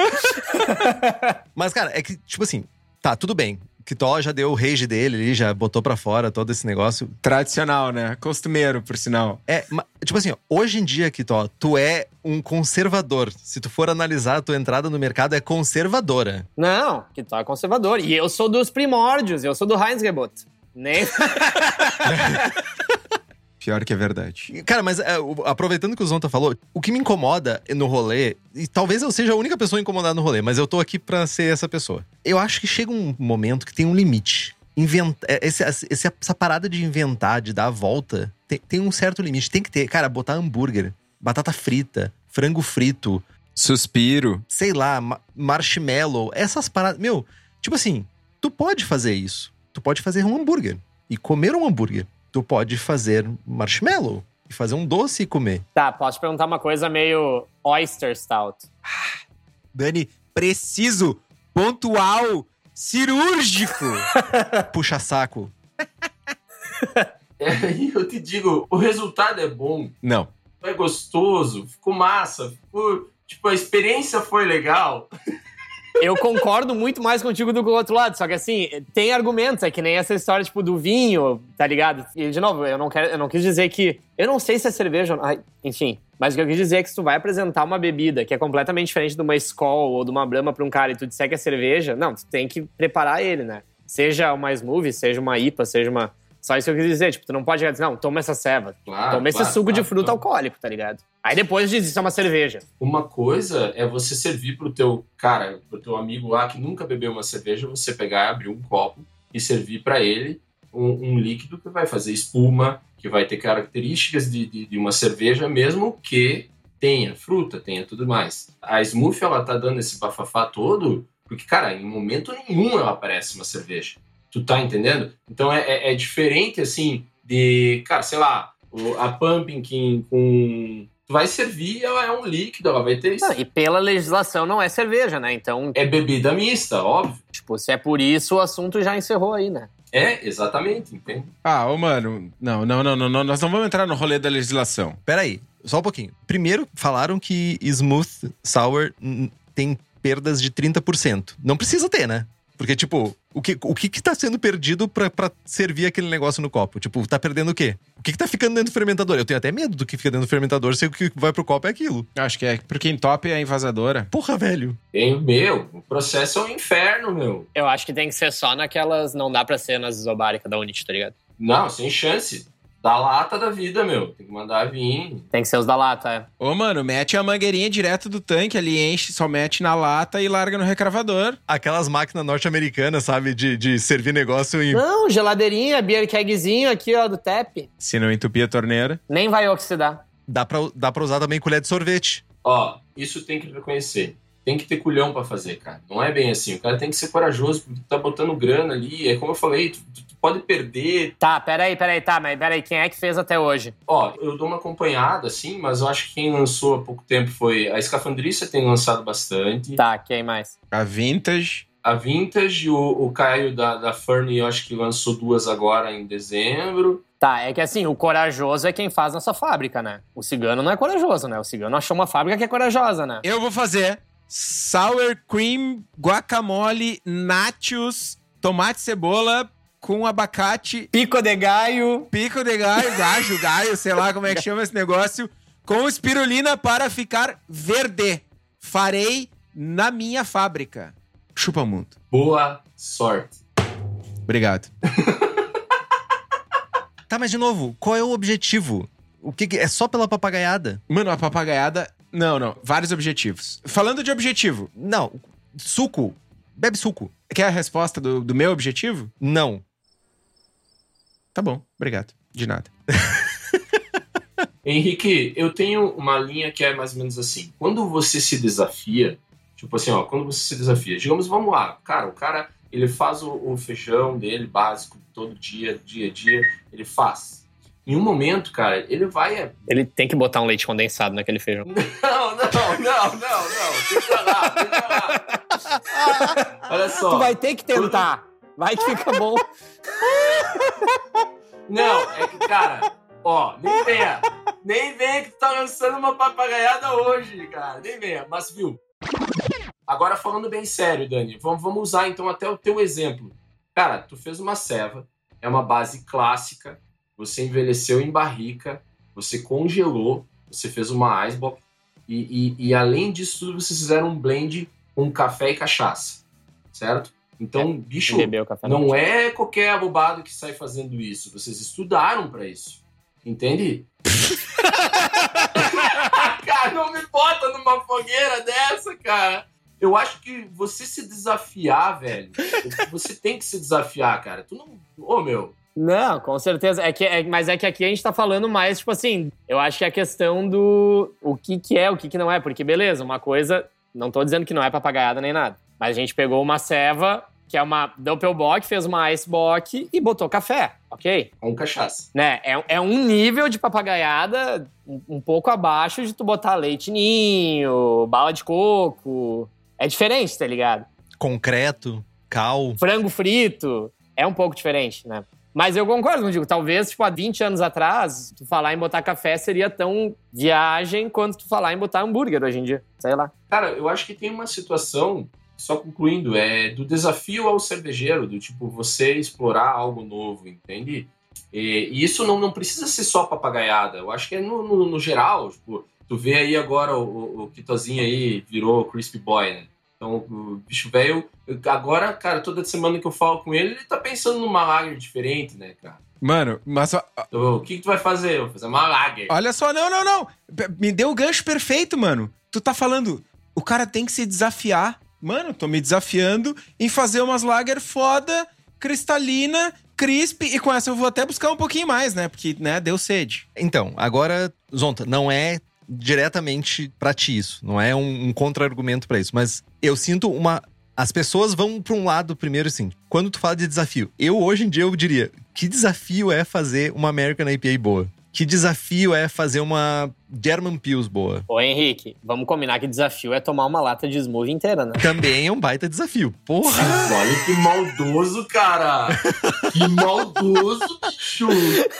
Mas, cara, é que, tipo assim, tá, tudo bem. Kitó já deu o rage dele ali, já botou pra fora todo esse negócio. Tradicional, né? Costumeiro, por sinal. É, tipo assim, hoje em dia, Kitó, tu é um conservador. Se tu for analisar a tua entrada no mercado, é conservadora. Não, tu é conservador. E eu sou dos primórdios, eu sou do Heinz-Gebot. Nem... Pior que é verdade. Cara, mas é, o- aproveitando que o Zonta falou, o que me incomoda no rolê, e talvez eu seja a única pessoa incomodada no rolê, mas eu tô aqui pra ser essa pessoa. Eu acho que chega um momento que tem um limite. Inventa, é, esse- essa parada de inventar, de dar a volta, tem, tem um certo limite. Tem que ter, cara, botar hambúrguer, batata frita, frango frito, Suspiro. sei lá, ma- marshmallow, essas paradas. Meu, tipo assim, tu pode fazer isso. Tu pode fazer um hambúrguer e comer um hambúrguer. Tu pode fazer marshmallow e fazer um doce e comer. Tá, posso te perguntar uma coisa meio oyster stout. Dani, preciso, pontual, cirúrgico. Puxa saco. É, eu te digo, o resultado é bom, Não. é gostoso, ficou massa, ficou. Tipo, a experiência foi legal. Eu concordo muito mais contigo do que o outro lado, só que assim, tem argumentos, é que nem essa história, tipo, do vinho, tá ligado? E, de novo, eu não, quero, eu não quis dizer que. Eu não sei se é cerveja ai, Enfim. Mas o que eu quis dizer é que se tu vai apresentar uma bebida que é completamente diferente de uma Skol ou de uma Brahma pra um cara e tu disser que é cerveja, não, tu tem que preparar ele, né? Seja uma Smoothie, seja uma IPA, seja uma. Só isso que eu quis dizer, tipo, tu não pode dizer, não, toma essa ceva, Claro, toma esse claro, suco de claro, fruta claro. alcoólico, tá ligado? Aí depois diz isso é uma cerveja. Uma coisa é você servir pro teu cara, pro teu amigo lá que nunca bebeu uma cerveja, você pegar, abrir um copo e servir para ele um, um líquido que vai fazer espuma, que vai ter características de, de, de uma cerveja, mesmo que tenha fruta, tenha tudo mais. A Smoothie, ela tá dando esse bafafá todo, porque, cara, em momento nenhum ela parece uma cerveja. Tu tá entendendo? Então é, é, é diferente, assim, de, cara, sei lá, o- a Pumpkin com... Tu vai servir, ela é um líquido, ela vai ter... Não, e pela legislação não é cerveja, né? Então, É bebida mista, óbvio. tipo, se é por isso, o assunto já encerrou aí, né? É, exatamente, entende? Ah, ô, mano. Não, não, não, não, não. Nós não vamos entrar no rolê da legislação. Peraí, só um pouquinho. Primeiro, falaram que Smooth Sour tem perdas de 30%. Não precisa ter, né? Porque, tipo, o que, o que, que tá sendo perdido pra, pra servir aquele negócio no copo? Tipo, tá perdendo o quê? O que, que tá ficando dentro do fermentador? Eu tenho até medo do que fica dentro do fermentador, se o que vai pro copo é aquilo. Acho que é porque entope é a invasadora. Porra, velho. Tem, meu, o processo é um inferno, meu. Eu acho que tem que ser só naquelas. Não dá pra ser nas isobáricas da Unity, tá ligado? Não, sem chance. Da lata da vida, meu. Tem que mandar vir. Tem que ser os da lata, é. Ô, mano, mete a mangueirinha direto do tanque ali, enche, só mete na lata e larga no recravador. Aquelas máquinas norte-americanas, sabe? De, de servir negócio em. Não, geladeirinha, beer kegzinho aqui, ó, do TEP. Se não entupir a torneira. Nem vai oxidar. Dá pra, dá pra usar também colher de sorvete. Ó, isso tem que reconhecer. Tem que ter culhão pra fazer, cara. Não é bem assim. O cara tem que ser corajoso, porque tá botando grana ali. É como eu falei, tu, tu- tu pode perder. Tá, peraí, peraí, tá, mas peraí, quem é que fez até hoje? Ó, eu dou uma acompanhada, assim, mas eu acho que quem lançou há pouco tempo foi. A Escafandrícia tem lançado bastante. Tá, quem mais? A vintage. A Vintage, o, o Caio da, da Fern, eu acho que lançou duas agora em dezembro. Tá, é que assim, o corajoso é quem faz nossa fábrica, né? O cigano não é corajoso, né? O cigano achou uma fábrica que é corajosa, né? Eu vou fazer sour cream, guacamole, nachos, tomate, cebola com abacate, Pico de gaio. pico de galho, gajo, gaio, sei lá como é que chama esse negócio, com espirulina para ficar verde. Farei na minha fábrica. Chupa muito. Boa sorte. Obrigado. Tá, mas de novo, qual é o objetivo? O que, que- é só pela papagaiada? Mano, a papagaiada. Não, não. Vários objetivos. Falando de objetivo, Não, suco. Bebe suco. quer a resposta do, do meu objetivo? Não. Tá bom, obrigado. De nada. Henrique, eu tenho uma linha que é mais ou menos assim. Quando você se desafia, tipo assim, ó, quando você se desafia, digamos, vamos lá, cara, o cara, ele faz o, o feijão dele básico todo dia, dia a dia, ele faz. Em um momento, cara, ele vai. Ele tem que botar um leite condensado naquele feijão. Não, não, não, não, não. Deixa lá, deixa lá. Olha só. Tu vai ter que tentar. Vai que fica bom. Não, é que, cara, ó, nem venha. Nem venha que tu tá lançando uma papagaiada hoje, cara. Nem venha. Mas, viu? Agora, falando bem sério, Dani, vamos, vamos usar então até o teu exemplo. Cara, tu fez uma ceva, é uma base clássica, você envelheceu em barrica, você congelou, você fez uma icebox e, e, e além disso tudo, vocês fizeram um blend com café e cachaça, certo? Então, bicho, Bebeu café. não é qualquer abobado que sai fazendo isso. Vocês estudaram pra isso. Entende? cara, não me bota numa fogueira dessa, cara. Eu acho que você se desafiar, velho. Você tem que se desafiar, cara. Tu não. Ô, meu. Não, com certeza. É que, é- mas é que aqui a gente tá falando mais, tipo assim, eu acho que é a questão do o que, que é, o que, que não é. Porque, beleza, uma coisa, não tô dizendo que não é papagaiada nem nada. Mas a gente pegou uma ceva, que é uma Doppelbock, fez uma Icebock e botou café, ok? Com cachaça. Né? É, é um nível de papagaiada um, um pouco abaixo de tu botar leite ninho, bala de coco. É diferente, tá ligado? Concreto, cal. Frango frito é um pouco diferente, né? Mas eu concordo contigo. Talvez, tipo, há 20 anos atrás, tu falar em botar café seria tão viagem quanto tu falar em botar hambúrguer hoje em dia. Sei lá. Cara, eu acho que tem uma situação, só concluindo, é do desafio ao cervejeiro, do tipo, você explorar algo novo, entende? E, isso não, não precisa ser só papagaiada. Eu acho que é no, no, no geral, tipo, tu vê aí agora o, o, o Kitozinho aí virou Crispy Boy, né? Então, o bicho velho, agora, cara, toda semana que eu falo com ele, ele tá pensando numa lager diferente, né, cara? Mano, mas. Então, o que, que tu vai fazer? Eu vou fazer uma lager. Olha só, não, não, não. Me deu o gancho perfeito, mano. Tu tá falando, o cara tem que se desafiar. Mano, tô me desafiando em fazer umas lager foda, cristalina, crisp, e com essa eu vou até buscar um pouquinho mais, né? Porque, né, deu sede. Então, agora, Zonta, não é diretamente pra ti isso. Não é um, um contra-argumento pra isso. Mas eu sinto uma. As pessoas vão pra um lado primeiro, assim. Quando tu fala de desafio, eu hoje em dia eu diria: que desafio é fazer uma American IPA boa? Que desafio é fazer uma German Pils boa? Ô, Henrique, vamos combinar que desafio é tomar uma lata de smoothie inteira, né? Também é um baita desafio. Porra! Olha que maldoso, cara! Que maldoso, bicho!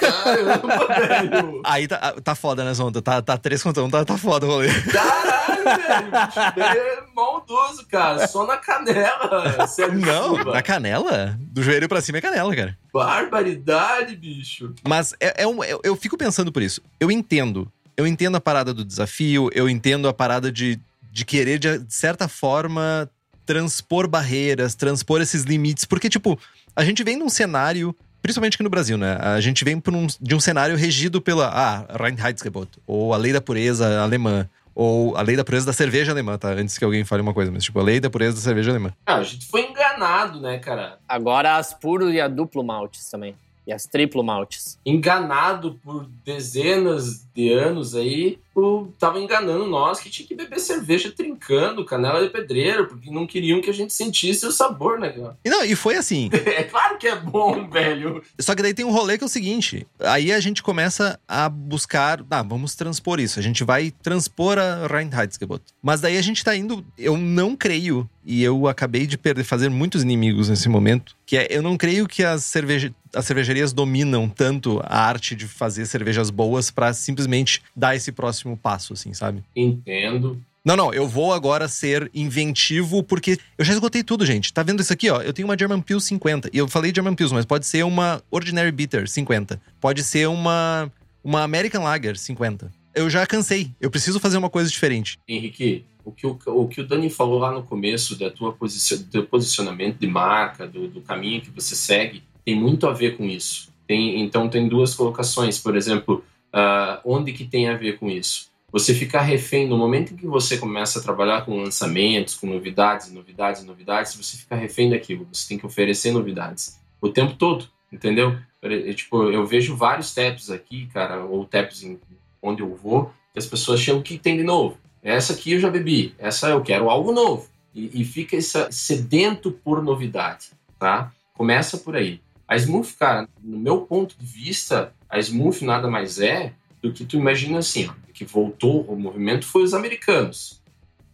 Caramba, velho! Aí tá, tá foda, né, Zonta? Tá, tá três contra um, tá, tá foda o rolê. Caralho, velho! O bicho velho é maldoso, cara. Só na canela. Sério, Não, desculpa. na canela? Do joelho pra cima é canela, cara. Barbaridade, bicho. Mas é, é um, eu, eu fico pensando por isso. Eu entendo. Eu entendo a parada do desafio, eu entendo a parada de, de querer, de, de certa forma, transpor barreiras, transpor esses limites. Porque, tipo, a gente vem num cenário, principalmente aqui no Brasil, né? A gente vem por um- de um cenário regido pela ah, Reinheitsgebot, ou a lei da pureza alemã. Ou a lei da pureza da cerveja alemã, tá? Antes que alguém fale uma coisa, mas tipo, a lei da pureza da cerveja alemã. Ah, a gente foi enganado, né, cara? Agora as puro e a duplo maltes também. E as triplo maltes. Enganado por dezenas de anos aí, o, tava enganando nós que tinha que beber cerveja trincando, canela de pedreiro, porque não queriam que a gente sentisse o sabor, né? cara? E não, e foi assim. É claro que é bom, velho. Só que daí tem um rolê que é o seguinte: aí a gente começa a buscar. Ah, vamos transpor isso. A gente vai transpor a Reinheitsgebot. Mas daí a gente tá indo. Eu não creio, e eu acabei de perder, fazer muitos inimigos nesse momento, que é eu não creio que as, cerveja, as cervejarias dominam tanto a arte de fazer cervejas boas pra simplesmente dar esse próximo passo, assim, sabe? Entendo. Não, não, eu vou agora ser inventivo porque eu já esgotei tudo, gente. Tá vendo isso aqui, ó? Eu tenho uma German Pils 50. E eu falei German Pils, mas pode ser uma Ordinary Bitter 50. Pode ser uma uma American Lager 50. Eu já cansei. Eu preciso fazer uma coisa diferente. Henrique, o que o, o que o Dani falou lá no começo da tua posici do teu posicionamento de marca, do, do caminho que você segue, tem muito a ver com isso. Tem, então tem duas colocações, por exemplo, ah, onde que tem a ver com isso? Você ficar refém no momento em que você começa a trabalhar com lançamentos, com novidades, novidades, novidades, você fica refém daquilo. Você tem que oferecer novidades o tempo todo, entendeu? Eu, tipo, eu vejo vários taps aqui, cara, ou taps em onde eu vou, que as pessoas chamam que tem de novo. Essa aqui eu já bebi, essa eu quero algo novo. E, e fica essa, sedento por novidade, tá? Começa por aí. A Smooth, cara, no meu ponto de vista, a Smooth nada mais é do que tu imagina assim, ó, que voltou o movimento foi os americanos.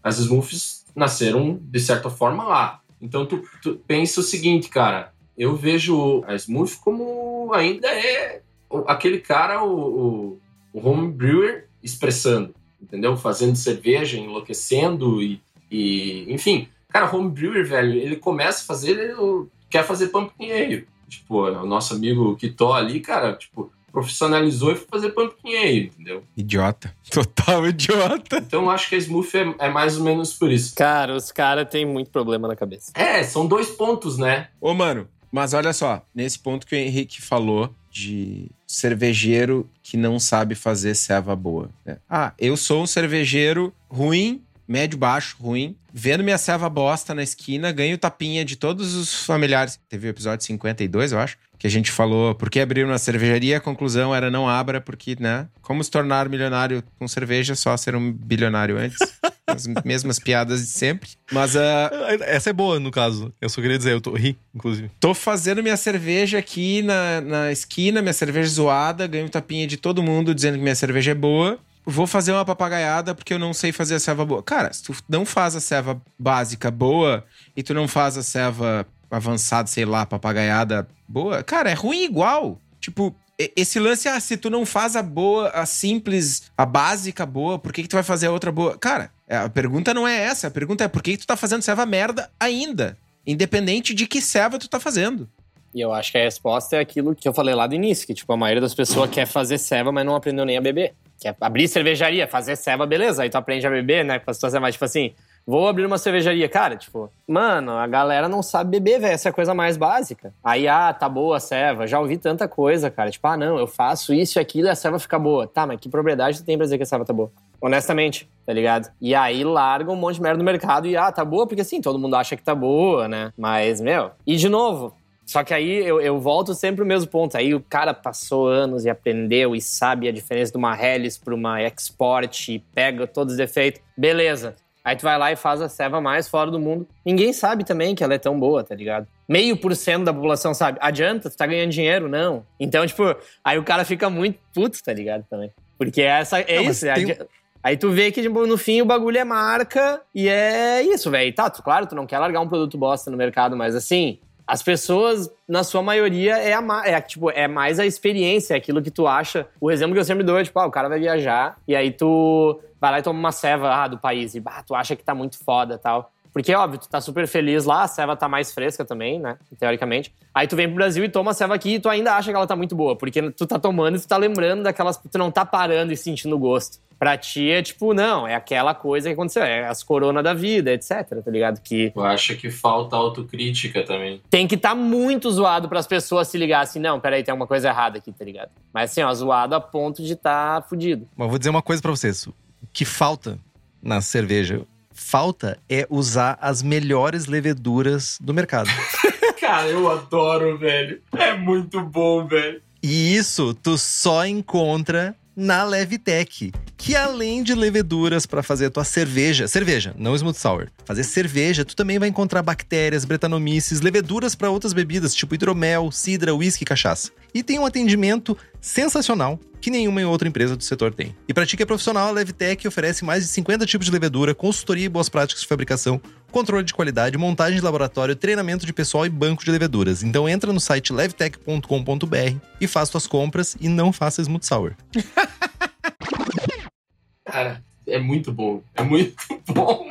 As Smooths nasceram, de certa forma, lá. Então tu, tu pensa o seguinte, cara, eu vejo a Smooth como ainda é aquele cara, o, o, o home brewer expressando, entendeu? Fazendo cerveja, enlouquecendo e, e enfim. Cara, home brewer, velho, ele começa a fazer, ele quer fazer pumpkin ale. Tipo, o nosso amigo Kitó ali, cara, tipo, profissionalizou e foi fazer pumpkin ale, entendeu? Idiota. Total idiota. Então eu acho que a Smooth é, é mais ou menos por isso. Cara, os caras têm muito problema na cabeça. É, são dois pontos, né? Ô, mano, mas olha só, nesse ponto que o Henrique falou de cervejeiro que não sabe fazer ceva boa. né? Ah, eu sou um cervejeiro ruim, médio baixo, ruim, vendo minha ceva bosta na esquina, ganho tapinha de todos os familiares. Teve o episódio 52, eu acho, que a gente falou por que abrir uma cervejaria, a conclusão era não abra, porque, né? Como se tornar milionário com cerveja, só ser um bilionário antes. As mesmas piadas de sempre. Mas ah, Essa é boa, no caso. Eu só queria dizer, eu tô ri, inclusive. Tô fazendo minha cerveja aqui na, na esquina, minha cerveja zoada, ganho tapinha de todo mundo dizendo que minha cerveja é boa. Vou fazer uma papagaiada porque eu não sei fazer a ceva boa. Cara, se tu não faz a ceva básica boa e tu não faz a ceva avançada, sei lá, papagaiada boa, cara, é ruim igual. Tipo, esse lance, ah, se tu não faz a boa, a simples, a básica boa, por que, que tu vai fazer a outra boa? Cara, é, a pergunta não é essa. A pergunta é por que, que tu tá fazendo serva merda ainda? Independente de que serva tu tá fazendo. E eu acho que a resposta é aquilo que eu falei lá do início, que tipo, a maioria das pessoas quer fazer serva, mas não aprendeu nem a beber. Quer abrir cervejaria, fazer serva, beleza, aí tu aprende a beber, né? Pra situação mais, tipo assim, vou abrir uma cervejaria. Cara, tipo, mano, a galera não sabe beber, velho. Essa é a coisa mais básica. Aí, ah, tá boa a serva. Já ouvi tanta coisa, cara. Tipo, ah, não, eu faço isso e aquilo e a serva fica boa. Tá, mas que propriedade tu tem pra dizer que a serva tá boa? Honestamente, tá ligado? E aí larga um monte de merda no mercado e, ah, tá boa, porque assim, todo mundo acha que tá boa, né? Mas, meu. E de novo, só que aí eu, eu volto sempre o mesmo ponto. Aí o cara passou anos e aprendeu e sabe a diferença de uma Hellis para uma Export e pega todos os defeitos. Beleza. Aí tu vai lá e faz a ceva mais fora do mundo. Ninguém sabe também que ela é tão boa, tá ligado? Meio por cento da população sabe. Adianta, tu tá ganhando dinheiro? Não. Então, tipo, aí o cara fica muito puto, tá ligado? Também. Porque essa, é Não, isso. É tem... Aí tu vê que, tipo, no fim, o bagulho é marca e é isso, velho. Tá, tu, claro, tu não quer largar um produto bosta no mercado, mas assim, as pessoas, na sua maioria, é, a, é, tipo, é mais a experiência, é aquilo que tu acha. O exemplo que eu sempre dou é, tipo, ah, o cara vai viajar e aí tu vai lá e toma uma ceva ah, do país e bah, tu acha que tá muito foda tal. Porque, óbvio, tu tá super feliz lá, a ceva tá mais fresca também, né? Teoricamente. Aí tu vem pro Brasil e toma a ceva aqui e tu ainda acha que ela tá muito boa. Porque tu tá tomando e tu tá lembrando daquelas. Tu não tá parando e sentindo gosto. Pra ti é tipo, não, é aquela coisa que aconteceu, é as coronas da vida, etc, tá ligado? Que. Eu acho que falta autocrítica também. Tem que estar tá muito zoado para as pessoas se ligar assim, não, peraí, tem uma coisa errada aqui, tá ligado? Mas assim, ó, zoado a ponto de estar tá fudido. Mas vou dizer uma coisa para vocês. O que falta na cerveja? Falta é usar as melhores leveduras do mercado. Cara, eu adoro, velho. É muito bom, velho. E isso tu só encontra na Levitec, que além de leveduras para fazer a tua cerveja, cerveja, não smooth sour, fazer cerveja, tu também vai encontrar bactérias, bretanomices, leveduras para outras bebidas, tipo hidromel, cidra, whisky, cachaça. E tem um atendimento sensacional que nenhuma outra empresa do setor tem. E para ti que é profissional, a Levitec oferece mais de 50 tipos de levedura, consultoria e boas práticas de fabricação, controle de qualidade, montagem de laboratório, treinamento de pessoal e banco de leveduras. Então entra no site levtech.com.br e faz tuas compras e não faça smooth sour. Cara, é muito bom. É muito bom.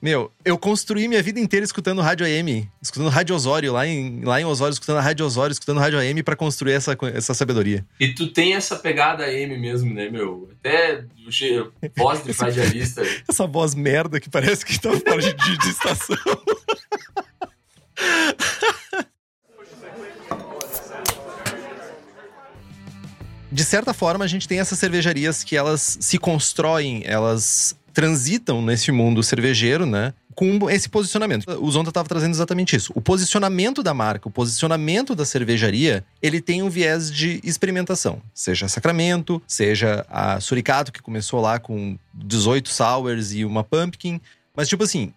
Meu, eu construí minha vida inteira escutando rádio AM, escutando rádio Osório, lá em, lá em Osório, escutando a rádio Osório, escutando rádio AM para construir essa, essa sabedoria. E tu tem essa pegada AM mesmo, né, meu? Até voz de radialista. essa voz merda que parece que tá fora de, de estação. de certa forma, a gente tem essas cervejarias que elas se constroem, elas transitam nesse mundo cervejeiro, né? Com esse posicionamento. O Zonta estava trazendo exatamente isso. O posicionamento da marca, o posicionamento da cervejaria, ele tem um viés de experimentação. Seja Sacramento, seja a Suricato, que começou lá com 18 sours e uma pumpkin. Mas, tipo assim,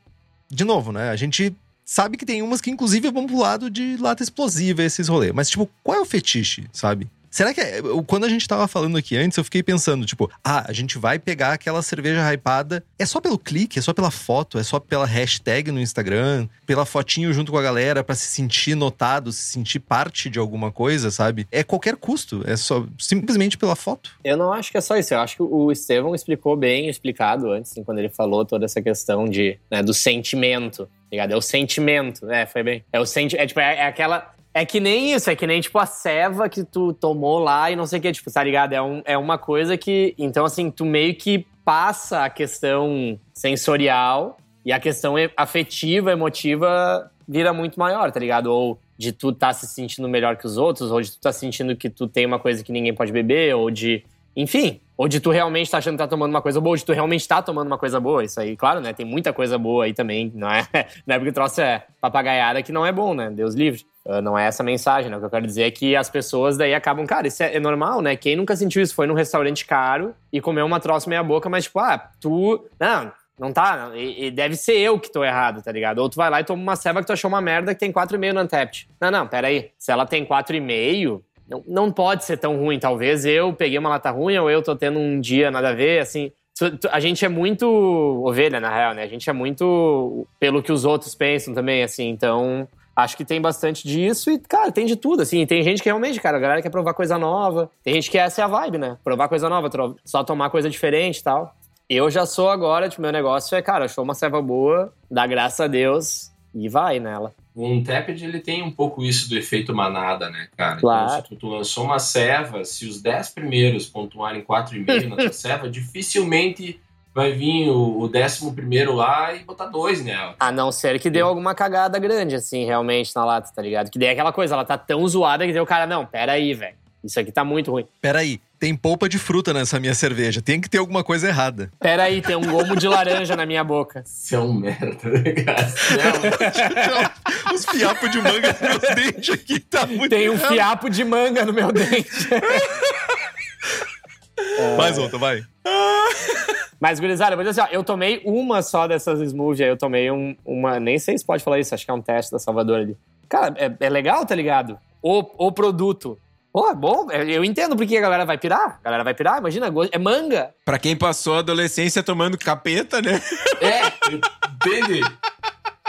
de novo, né? A gente sabe que tem umas que, inclusive, vão pro lado de lata explosiva, esses rolês. Mas, tipo, qual é o fetiche, sabe? Será que. É, quando a gente tava falando aqui antes, eu fiquei pensando, tipo, ah, a gente vai pegar aquela cerveja hypada. É só pelo clique, é só pela foto, é só pela hashtag no Instagram, pela fotinho junto com a galera para se sentir notado, se sentir parte de alguma coisa, sabe? É qualquer custo, é só simplesmente pela foto. Eu não acho que é só isso. Eu acho que o Estevão explicou bem, explicado antes, quando ele falou toda essa questão de, né, do sentimento ligado? É o sentimento, é, foi bem. É o senti é, tipo, é, é, aquela é que nem isso, é que nem, tipo, a ceva que tu tomou lá e não sei o que, tipo, tá ligado? É, um, é uma coisa que. Então, assim, tu meio que passa a questão sensorial e a questão afetiva, emotiva vira muito maior, tá ligado? Ou de tu tá se sentindo melhor que os outros, ou de tu tá sentindo que tu tem uma coisa que ninguém pode beber, ou de. Enfim, ou de tu realmente tá achando que tá tomando uma coisa boa, ou de tu realmente tá tomando uma coisa boa. Isso aí, claro, né? Tem muita coisa boa aí também, não é? Não é porque o troço é papagaiada que não é bom, né? Deus livre. Uh, não é essa a mensagem, né? O que eu quero dizer é que as pessoas daí acabam, cara, isso é, é, normal, né? Quem nunca sentiu isso? Foi num restaurante caro e comeu uma troça meia boca, mas tipo, ah, tu. Não, não tá. E, e, deve ser eu que tô errado, tá ligado? Ou tu vai lá e toma uma ceva que tu achou uma merda que tem 4,5 no Antept. Não, não, pera aí. Se ela tem 4,5, não, não pode ser tão ruim. Talvez eu peguei uma lata ruim ou eu tô tendo um dia nada a ver, assim. A gente é muito ovelha, na real, né? A gente é muito pelo que os outros pensam também, assim. Então, Acho que tem bastante disso e, cara, tem de tudo, assim. Tem gente que realmente, cara, a galera quer provar coisa nova. Tem gente que essa é a vibe, né? Provar coisa nova, só tomar coisa diferente e tal. Eu já sou agora, tipo, meu negócio é, cara, achou uma serva boa, dá graças a Deus e vai nela. O Untapped, ele tem um pouco isso do efeito manada, né, cara? Claro. Então, se tu lançou uma serva, se os 10 primeiros pontuarem 4,5 na tua serva, dificilmente vai vir o, o décimo primeiro lá e botar dois nela. A não ser que deu alguma cagada grande, assim, realmente, na lata, tá ligado? Que daí é aquela coisa, ela tá tão zoada que deu o cara, não, pera aí, velho. Isso aqui tá muito ruim. Peraí, tem polpa de fruta nessa minha cerveja. Tem que ter alguma coisa errada. Pera aí, tem um gomo de laranja na minha boca. Você é um merda, né, cara? Um... Os fiapos de manga nos meus dentes aqui tá muito Tem um errado. fiapo de manga no meu dente. Mais outra, vai. Mas, gurizada, eu vou dizer assim, ó, eu tomei uma só dessas smoothie aí. Eu tomei um- uma... Nem sei se pode falar isso, acho que é um teste da Salvador ali. Cara, é, é legal, tá ligado? O, o produto. Pô, é bom. é- Eu entendo porque a galera vai pirar. A galera vai pirar, imagina, é manga. Pra quem passou a adolescência tomando capeta, né? É, entende?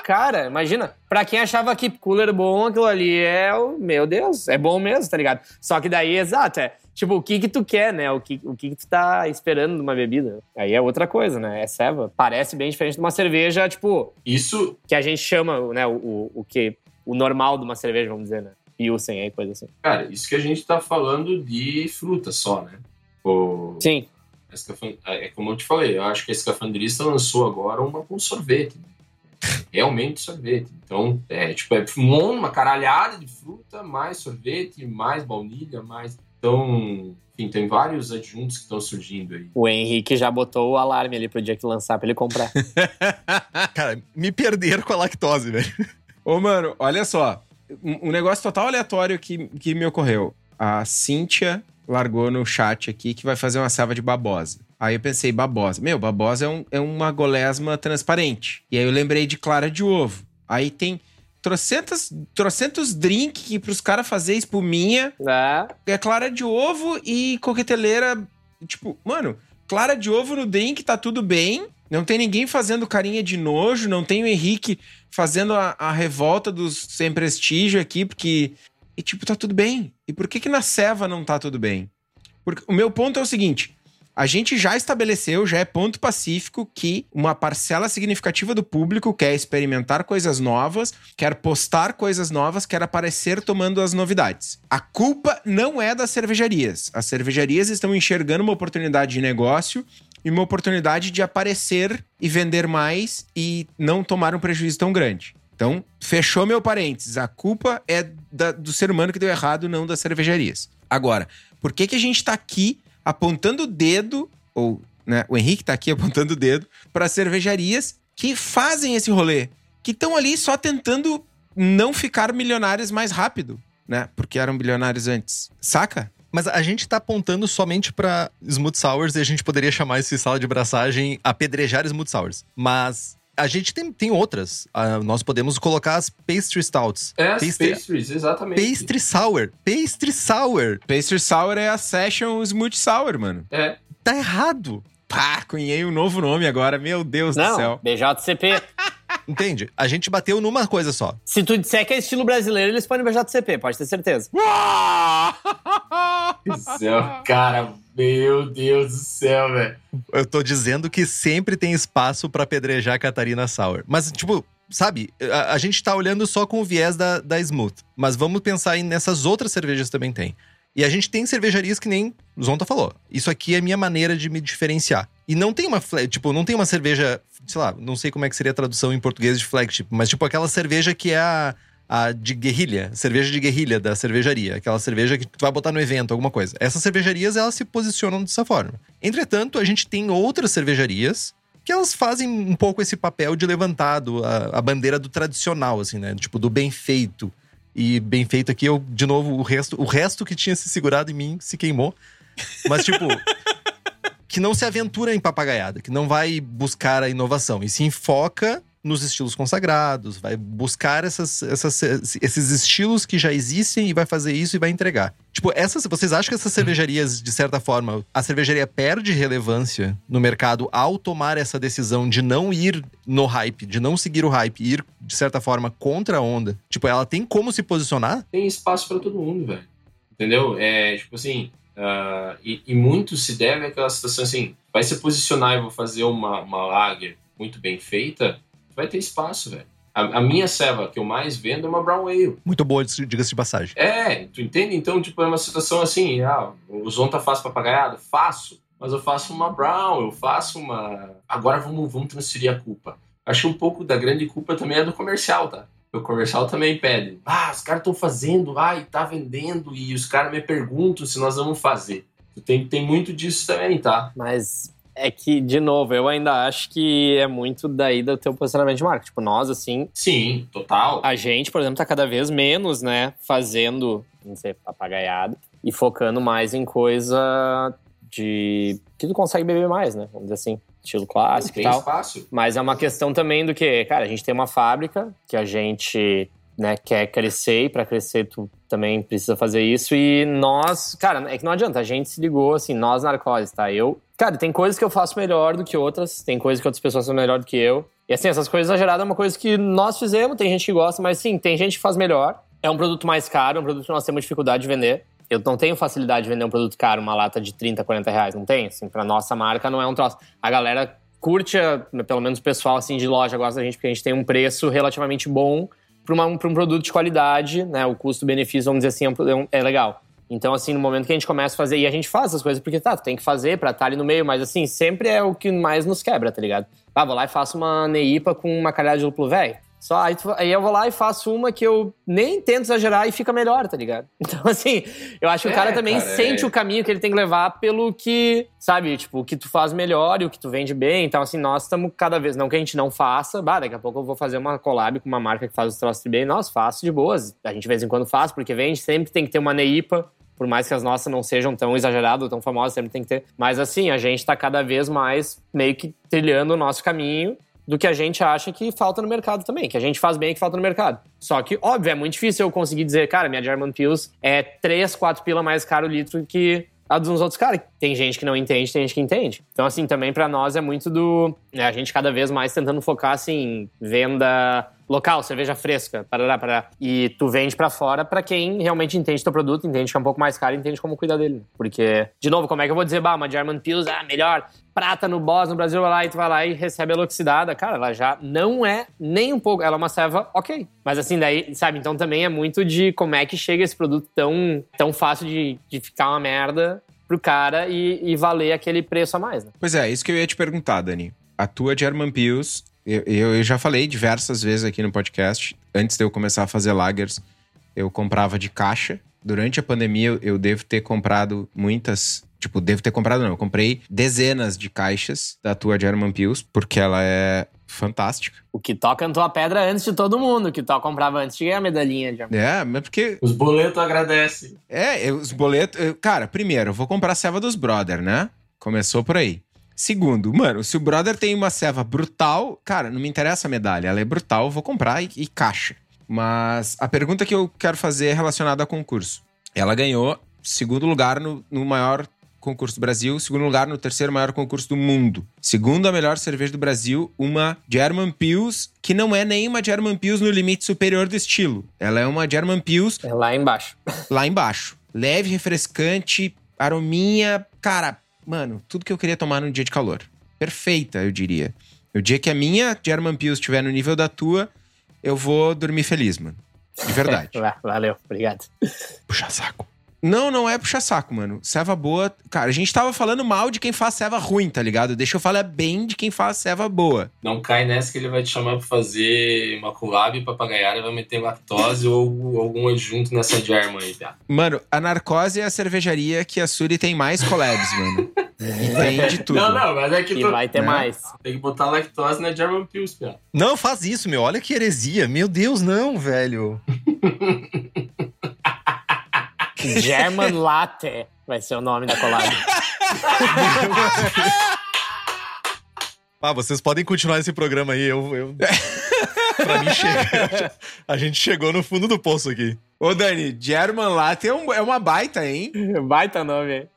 Cara, imagina. Pra quem achava que cooler bom, aquilo ali é o. Meu Deus, é bom mesmo, tá ligado? Só que daí, exato, é. Tipo, o que que tu quer, né? O que, o que que tu tá esperando numa bebida? Aí é outra coisa, né? É ceva. Parece bem diferente de uma cerveja, tipo, Isso, que a gente chama, né? O, o, o que. O normal de uma cerveja, vamos dizer, né? Pilsen aí, coisa assim. cara, isso que a gente tá falando de fruta só, né? O, Sim. escafan- é como eu te falei, eu acho que a escafandrista lançou agora uma com sorvete. né? Realmente sorvete. Então, é tipo, é um- uma caralhada de fruta, mais sorvete, mais baunilha, mais. Então, enfim, tem vários adjuntos que estão surgindo aí. O Henrique já botou o alarme ali pro dia que lançar pra ele comprar. Cara, me perderam com a lactose, velho. Ô, mano, olha só. Um, negócio total aleatório que, que me ocorreu. A Cíntia largou no chat aqui que vai fazer uma selva de babosa. Aí eu pensei, babosa. Meu, babosa é, um- é uma golesma transparente. E aí eu lembrei de clara de ovo. Aí tem trocentos, trocentos drink que pros caras fazer espuminha. É. É clara de ovo e coqueteleira. Tipo, mano, clara de ovo no drink tá tudo bem. Não tem ninguém fazendo carinha de nojo. Não tem o Henrique fazendo a, a revolta dos sem prestígio aqui, porque. E tipo, tá tudo bem. E por que que na ceva não tá tudo bem? Porque o meu ponto é o seguinte. A gente já estabeleceu, já é ponto pacífico, que uma parcela significativa do público quer experimentar coisas novas, quer postar coisas novas, quer aparecer tomando as novidades. A culpa não é das cervejarias. As cervejarias estão enxergando uma oportunidade de negócio e uma oportunidade de aparecer e vender mais e não tomar um prejuízo tão grande. Então, fechou meu parênteses. A culpa é da- do ser humano que deu errado, não das cervejarias. Agora, por que, que a gente tá aqui apontando o dedo, ou né, o Henrique tá aqui apontando o dedo, para cervejarias que fazem esse rolê? Que estão ali só tentando não ficar milionários mais rápido, né? Porque eram bilionários antes. Saca? Mas a gente tá apontando somente pra Smooth Sours e a gente poderia chamar esse sala de braçagem apedrejar Smooth Sours. Mas a gente tem, tem outras. Ah, nós podemos colocar as Pastry Stouts. É, as Pastry- pastries, exatamente. Pastry Sour. Pastry Sour. Pastry Sour é a Session Smooth Sour, mano. É, Tá errado. Pá, cunhei um novo nome agora, meu Deus do Não, céu. BJCP. Entende? A gente bateu numa coisa só. Se tu disser que é estilo brasileiro, eles põem BJCP, pode ter certeza. céu, cara, meu Deus do céu, velho. Eu tô dizendo que sempre tem espaço pra apedrejar a Catarina Sour. Mas, tipo, sabe, a, a gente tá olhando só com o viés da, da Smooth. Mas vamos pensar em nessas outras cervejas também tem. E a gente tem cervejarias que nem Zonta falou. Isso aqui é a minha maneira de me diferenciar. E não tem uma, tipo, não tem uma cerveja, sei lá, não sei como é que seria a tradução em português de flagship, mas tipo aquela cerveja que é a, a de guerrilha, cerveja de guerrilha da cervejaria, aquela cerveja que tu vai botar no evento, alguma coisa. Essas cervejarias, elas se posicionam dessa forma. Entretanto, a gente tem outras cervejarias que elas fazem um pouco esse papel de levantado, a, a bandeira do tradicional, assim, né? Tipo, do bem feito. E bem feito aqui, eu, de novo, o resto, o resto que tinha se segurado em mim se queimou. Mas, tipo, que não se aventura em papagaiada, que não vai buscar a inovação, e se enfoca nos estilos consagrados, vai buscar essas, essas, esses estilos que já existem e vai fazer isso e vai entregar. Tipo, essas, vocês acham que essas cervejarias, de certa forma, a cervejaria perde relevância no mercado ao tomar essa decisão de não ir no hype, de não seguir o hype, ir, de certa forma, contra a onda? Tipo, ela tem como se posicionar? Tem espaço para todo mundo, velho. Entendeu? É, tipo assim, uh, e, e, muito se deve àquela situação assim, vai se posicionar e vou fazer uma, uma lager muito bem feita, vai ter espaço, velho. A, a, minha ceva que eu mais vendo é uma Brown Ale. Muito boa, diga-se de passagem. É, tu entende? Então, tipo, é uma situação assim, ah, o Zonta faz papagaiada? Faço. Mas eu faço uma Brown, eu faço uma... Agora vamos, vamos transferir a culpa. Acho que um pouco da grande culpa também é do comercial, tá? O comercial também pede. Ah, os caras estão fazendo, ai, tá vendendo, e os caras me perguntam se nós vamos fazer. Tem, tem muito disso também, tá? Mas é que, de novo, eu ainda acho que é muito daí do teu posicionamento de marca. Tipo, nós, assim. Sim, total. A gente, por exemplo, tá cada vez menos, né, fazendo, não sei, papagaiado e focando mais em coisa de. que tu consegue beber mais, né? Vamos dizer assim. Estilo clássico e tal. Espaço. Mas é uma questão também do que, cara, a gente tem uma fábrica que a gente né, quer crescer e para crescer tu também precisa fazer isso e nós, cara, é que não adianta, a gente se ligou assim, nós narcose, tá? Eu Cara, tem coisas que eu faço melhor do que outras, tem coisas que outras pessoas fazem melhor do que eu. E assim, essas coisas exageradas é uma coisa que nós fizemos, tem gente que gosta, mas sim, tem gente que faz melhor. É um produto mais caro, é um produto que nós temos dificuldade de vender. Eu não tenho facilidade de vender um produto caro, uma lata de 30, 40 reais, não tenho. Assim, pra nossa marca não é um troço. A galera curte, pelo menos o pessoal assim de loja gosta da gente, porque a gente tem um preço relativamente bom para um produto de qualidade, né? O custo-benefício, vamos dizer assim, é, é legal. Então, assim, no momento que a gente começa a fazer, e a gente faz as coisas, porque tá, tem que fazer pra estar tá ali no meio, mas assim, sempre é o que mais nos quebra, tá ligado? Ah, vou lá e faço uma neipa com uma calhada de lúpulo velho. Só aí, tu, aí, eu vou lá e faço uma que eu nem tento exagerar e fica melhor, tá ligado? Então, assim, eu acho que é, o cara também cara, sente é. o caminho que ele tem que levar pelo que, sabe, tipo, o que tu faz melhor e o que tu vende bem. Então, assim, nós estamos cada vez, não que a gente não faça, bah, daqui a pouco eu vou fazer uma collab com uma marca que faz os troços bem. Nós faço de boas. A gente de vez em quando faz, porque vende, sempre tem que ter uma neipa por mais que as nossas não sejam tão exageradas, tão famosas, sempre tem que ter. Mas assim, a gente está cada vez mais meio que trilhando o nosso caminho do que a gente acha que falta no mercado também, que a gente faz bem e que falta no mercado. Só que, óbvio, é muito difícil eu conseguir dizer, cara, minha German Pills é 3, 4 pila mais caro o litro que a dos outros caras. Tem gente que não entende, tem gente que entende. Então, assim, também para nós é muito do. Né, a gente cada vez mais tentando focar, assim, venda local, cerveja fresca, parará, parará. E tu vende para fora para quem realmente entende teu produto, entende que é um pouco mais caro entende como cuidar dele. Porque, de novo, como é que eu vou dizer, bah, uma German Pils, ah, melhor, prata no Boss no Brasil, vai lá e tu vai lá e recebe ela oxidada. Cara, ela já não é nem um pouco, ela é uma ceva ok. Mas assim, daí, sabe, então também é muito de como é que chega esse produto tão, tão fácil de, de ficar uma merda pro cara e, e valer aquele preço a mais, né? Pois é, isso que eu ia te perguntar, Dani. A tua German Pils eu, eu, já falei diversas vezes aqui no podcast, antes de eu começar a fazer lagers, eu comprava de caixa. Durante a pandemia, eu devo ter comprado muitas. Tipo, devo ter comprado, não. Eu comprei dezenas de caixas da tua German Pills, porque ela é fantástica. O que toca cantou a pedra antes de todo mundo. O que toca comprava antes de ganhar a medalhinha. De... É, mas porque... Os boletos agradecem. É, os boletos... Cara, primeiro, eu vou comprar a ceva dos brother, né? Começou por aí. Segundo, mano, se o brother tem uma ceva brutal, cara, não me interessa a medalha, ela é brutal, vou comprar e, e caixa. Mas a pergunta que eu quero fazer é relacionada a concurso. Ela ganhou segundo lugar no, no maior concurso do Brasil, segundo lugar no terceiro maior concurso do mundo. Segundo a melhor cerveja do Brasil, uma German Pils, que não é nem uma German Pils no limite superior do estilo. Ela é uma German Pils... É lá embaixo. lá embaixo. Leve, refrescante, arominha... Cara, mano, tudo que eu queria tomar num dia de calor. Perfeita, eu diria. O dia que a minha German Pils estiver no nível da tua, eu vou dormir feliz, mano. De verdade. Valeu, obrigado. Puxa saco. Não, não é puxa saco, mano. Ceva boa. Cara, a gente tava falando mal de quem faz ceva ruim, tá ligado? Deixa eu falar bem de quem faz ceva boa. Não cai nessa que ele vai te chamar pra fazer uma collab papagaiada e vai meter lactose ou algum adjunto nessa germa aí, tá? Mano, a Narcose é a cervejaria que a Suri tem mais collabs, mano. tem de tudo. Não, não, mas é que tu... vai ter né? mais. Tem que botar lactose na German Pills, piá. Não, faz isso, meu. Olha que heresia. Meu Deus, não, velho. German Latte vai ser o nome da collab. Ah, vocês podem continuar esse programa aí. Eu, eu... pra mim chega. A gente chegou no fundo do poço aqui. Ô, Dani, German Latte é, um- é uma baita, hein? Baita nome, hein?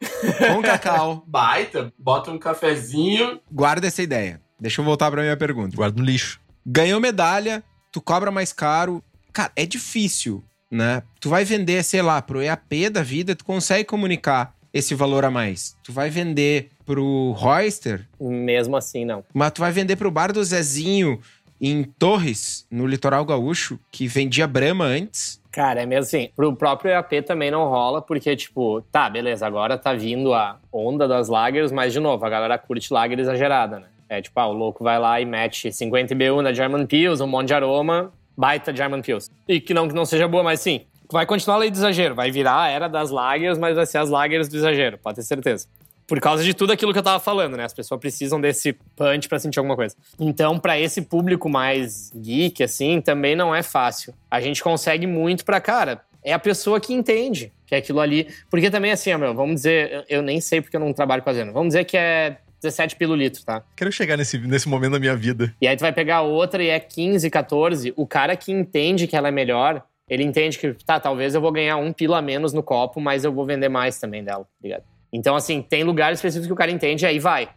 Com cacau. Baita, bota um cafezinho. Guarda essa ideia. Deixa eu voltar pra minha pergunta. Guarda no lixo. Ganhou medalha, tu cobra mais caro. Cara, é difícil, né? Tu vai vender, sei lá, pro EAP da vida, tu consegue comunicar esse valor a mais. Tu vai vender pro Royster, Mesmo assim, não. mas tu vai vender pro bar do Zezinho em Torres, no litoral gaúcho, que vendia Brahma antes. Cara, é mesmo assim. Pro próprio EAP também não rola, porque, tipo, tá, beleza, agora tá vindo a onda das lagers, mas, de novo, a galera curte lager exagerada, né? É tipo, ah, o louco vai lá e mete 50 IBU na German Pils, um monte de aroma, baita German Pils. E que não que não seja boa, mas sim, vai continuar a lei do exagero, vai virar a era das lagers, mas vai ser as lagers do exagero, pode ter certeza. Por causa de tudo aquilo que eu tava falando, né? As pessoas precisam desse punch pra sentir alguma coisa. Então, pra esse público mais geek, assim, também não é fácil. A gente consegue muito pra, cara, é a pessoa que entende que é aquilo ali. Porque também, assim, meu, vamos dizer, eu nem sei porque eu não trabalho fazendo. Vamos dizer que é 17 pelo litro, tá? Quero chegar nesse, nesse momento da minha vida. E aí tu vai pegar outra e é 15, 14. O cara que entende que ela é melhor, ele entende que, tá, talvez eu vou ganhar um pila a menos no copo, mas eu vou vender mais também dela, tá ligado? Então, assim, tem lugares específicos que o cara entende, aí vai.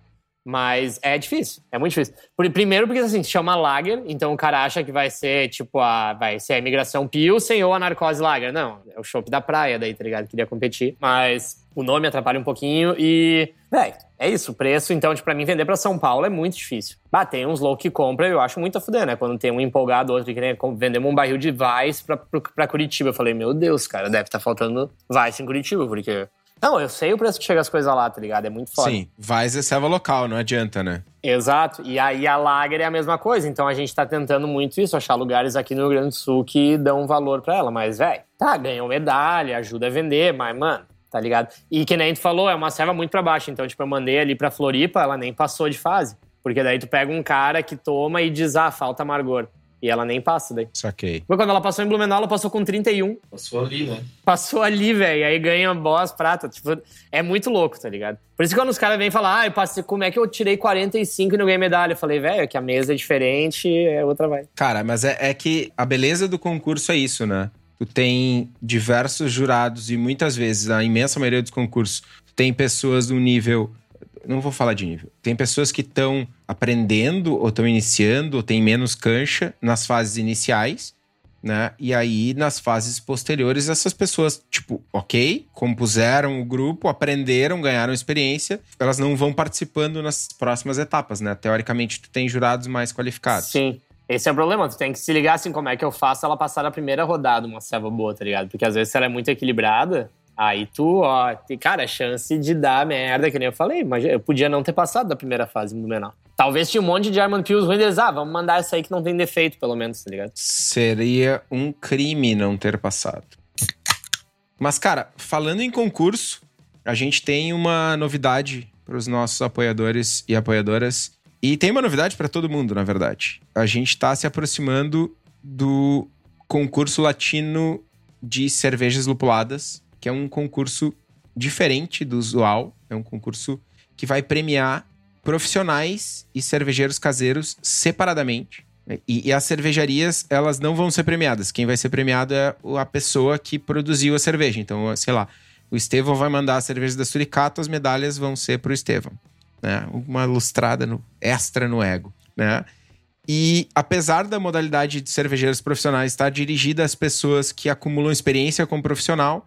Mas é difícil, é muito difícil. Primeiro porque, assim, se chama Lager, então o cara acha que vai ser, tipo, a, vai ser a imigração Pilsen ou a narcose Lager. Não, é o chopp da praia daí, tá ligado? Queria competir. Mas o nome atrapalha um pouquinho e... Véi, é isso, o preço, então, tipo, pra mim vender pra São Paulo é muito difícil. Bah, tem uns loucos que compram, eu acho muito a fuder, né? Quando tem um empolgado, outro que nem vendemos um barril de Vice pra, pra Curitiba. Eu falei, meu Deus, cara, deve estar faltando Vice em Curitiba, porque... Não, eu sei o preço que chega as coisas lá, tá ligado? É muito foda. Sim, vai é serva local, não adianta, né? Exato. E aí a Lager é a mesma coisa. Então a gente tá tentando muito isso, achar lugares aqui no Rio Grande do Sul que dão valor pra ela. Mas, velho, tá, ganhou medalha, ajuda a vender, mas, mano, tá ligado? E que nem tu falou, é uma serva muito pra baixo. Então, tipo, eu mandei ali pra Floripa, ela nem passou de fase. Porque daí tu pega um cara que toma e diz, ah, falta amargor. E ela nem passa daí. Saquei. Mas quando ela passou em Blumenau, ela passou com 31. Passou ali, né? Passou ali, velho. Aí ganha boss prata. Tipo, é muito louco, tá ligado? Por isso que quando os caras vêm falar, ah, eu passei, como é que eu tirei 45 e não ganhei medalha? Eu falei, velho, é que a mesa é diferente, é outra vai. Cara, mas é, é que a beleza do concurso é isso, né? Tu tem diversos jurados e muitas vezes, a imensa maioria dos concursos, tu tem pessoas do nível. Não vou falar de nível. Tem pessoas que estão aprendendo, ou estão iniciando, ou têm menos cancha nas fases iniciais, né? E aí, nas fases posteriores, essas pessoas, tipo, ok, compuseram o grupo, aprenderam, ganharam experiência, elas não vão participando nas próximas etapas, né? Teoricamente, tu tem jurados mais qualificados. Sim. Esse é o problema, tu tem que se ligar assim, como é que eu faço ela passar na primeira rodada uma serva boa, tá ligado? Porque às vezes se ela é muito equilibrada, aí tu, ó, cara, chance de dar merda, que nem eu falei, mas eu podia não ter passado da primeira fase no menor. Talvez tinha um monte de German Pills ruins, eles, ah, vamos mandar essa aí que não tem defeito, pelo menos, tá ligado? Seria um crime não ter passado. Mas, cara, falando em concurso, a gente tem uma novidade para os nossos apoiadores e apoiadoras. E tem uma novidade para todo mundo, na verdade. A gente está se aproximando do concurso latino de cervejas lupuladas, que é um concurso diferente do usual. É um concurso que vai premiar profissionais e cervejeiros caseiros separadamente. E, e as cervejarias, elas não vão ser premiadas. Quem vai ser premiado é o- a pessoa que produziu a cerveja. Então, sei lá, o Estevão vai mandar a cerveja da Suricato, as medalhas vão ser pro Estevão. Né? Uma lustrada no, extra no ego, né? E apesar da modalidade de cervejeiros profissionais estar dirigida às pessoas que acumulam experiência como profissional,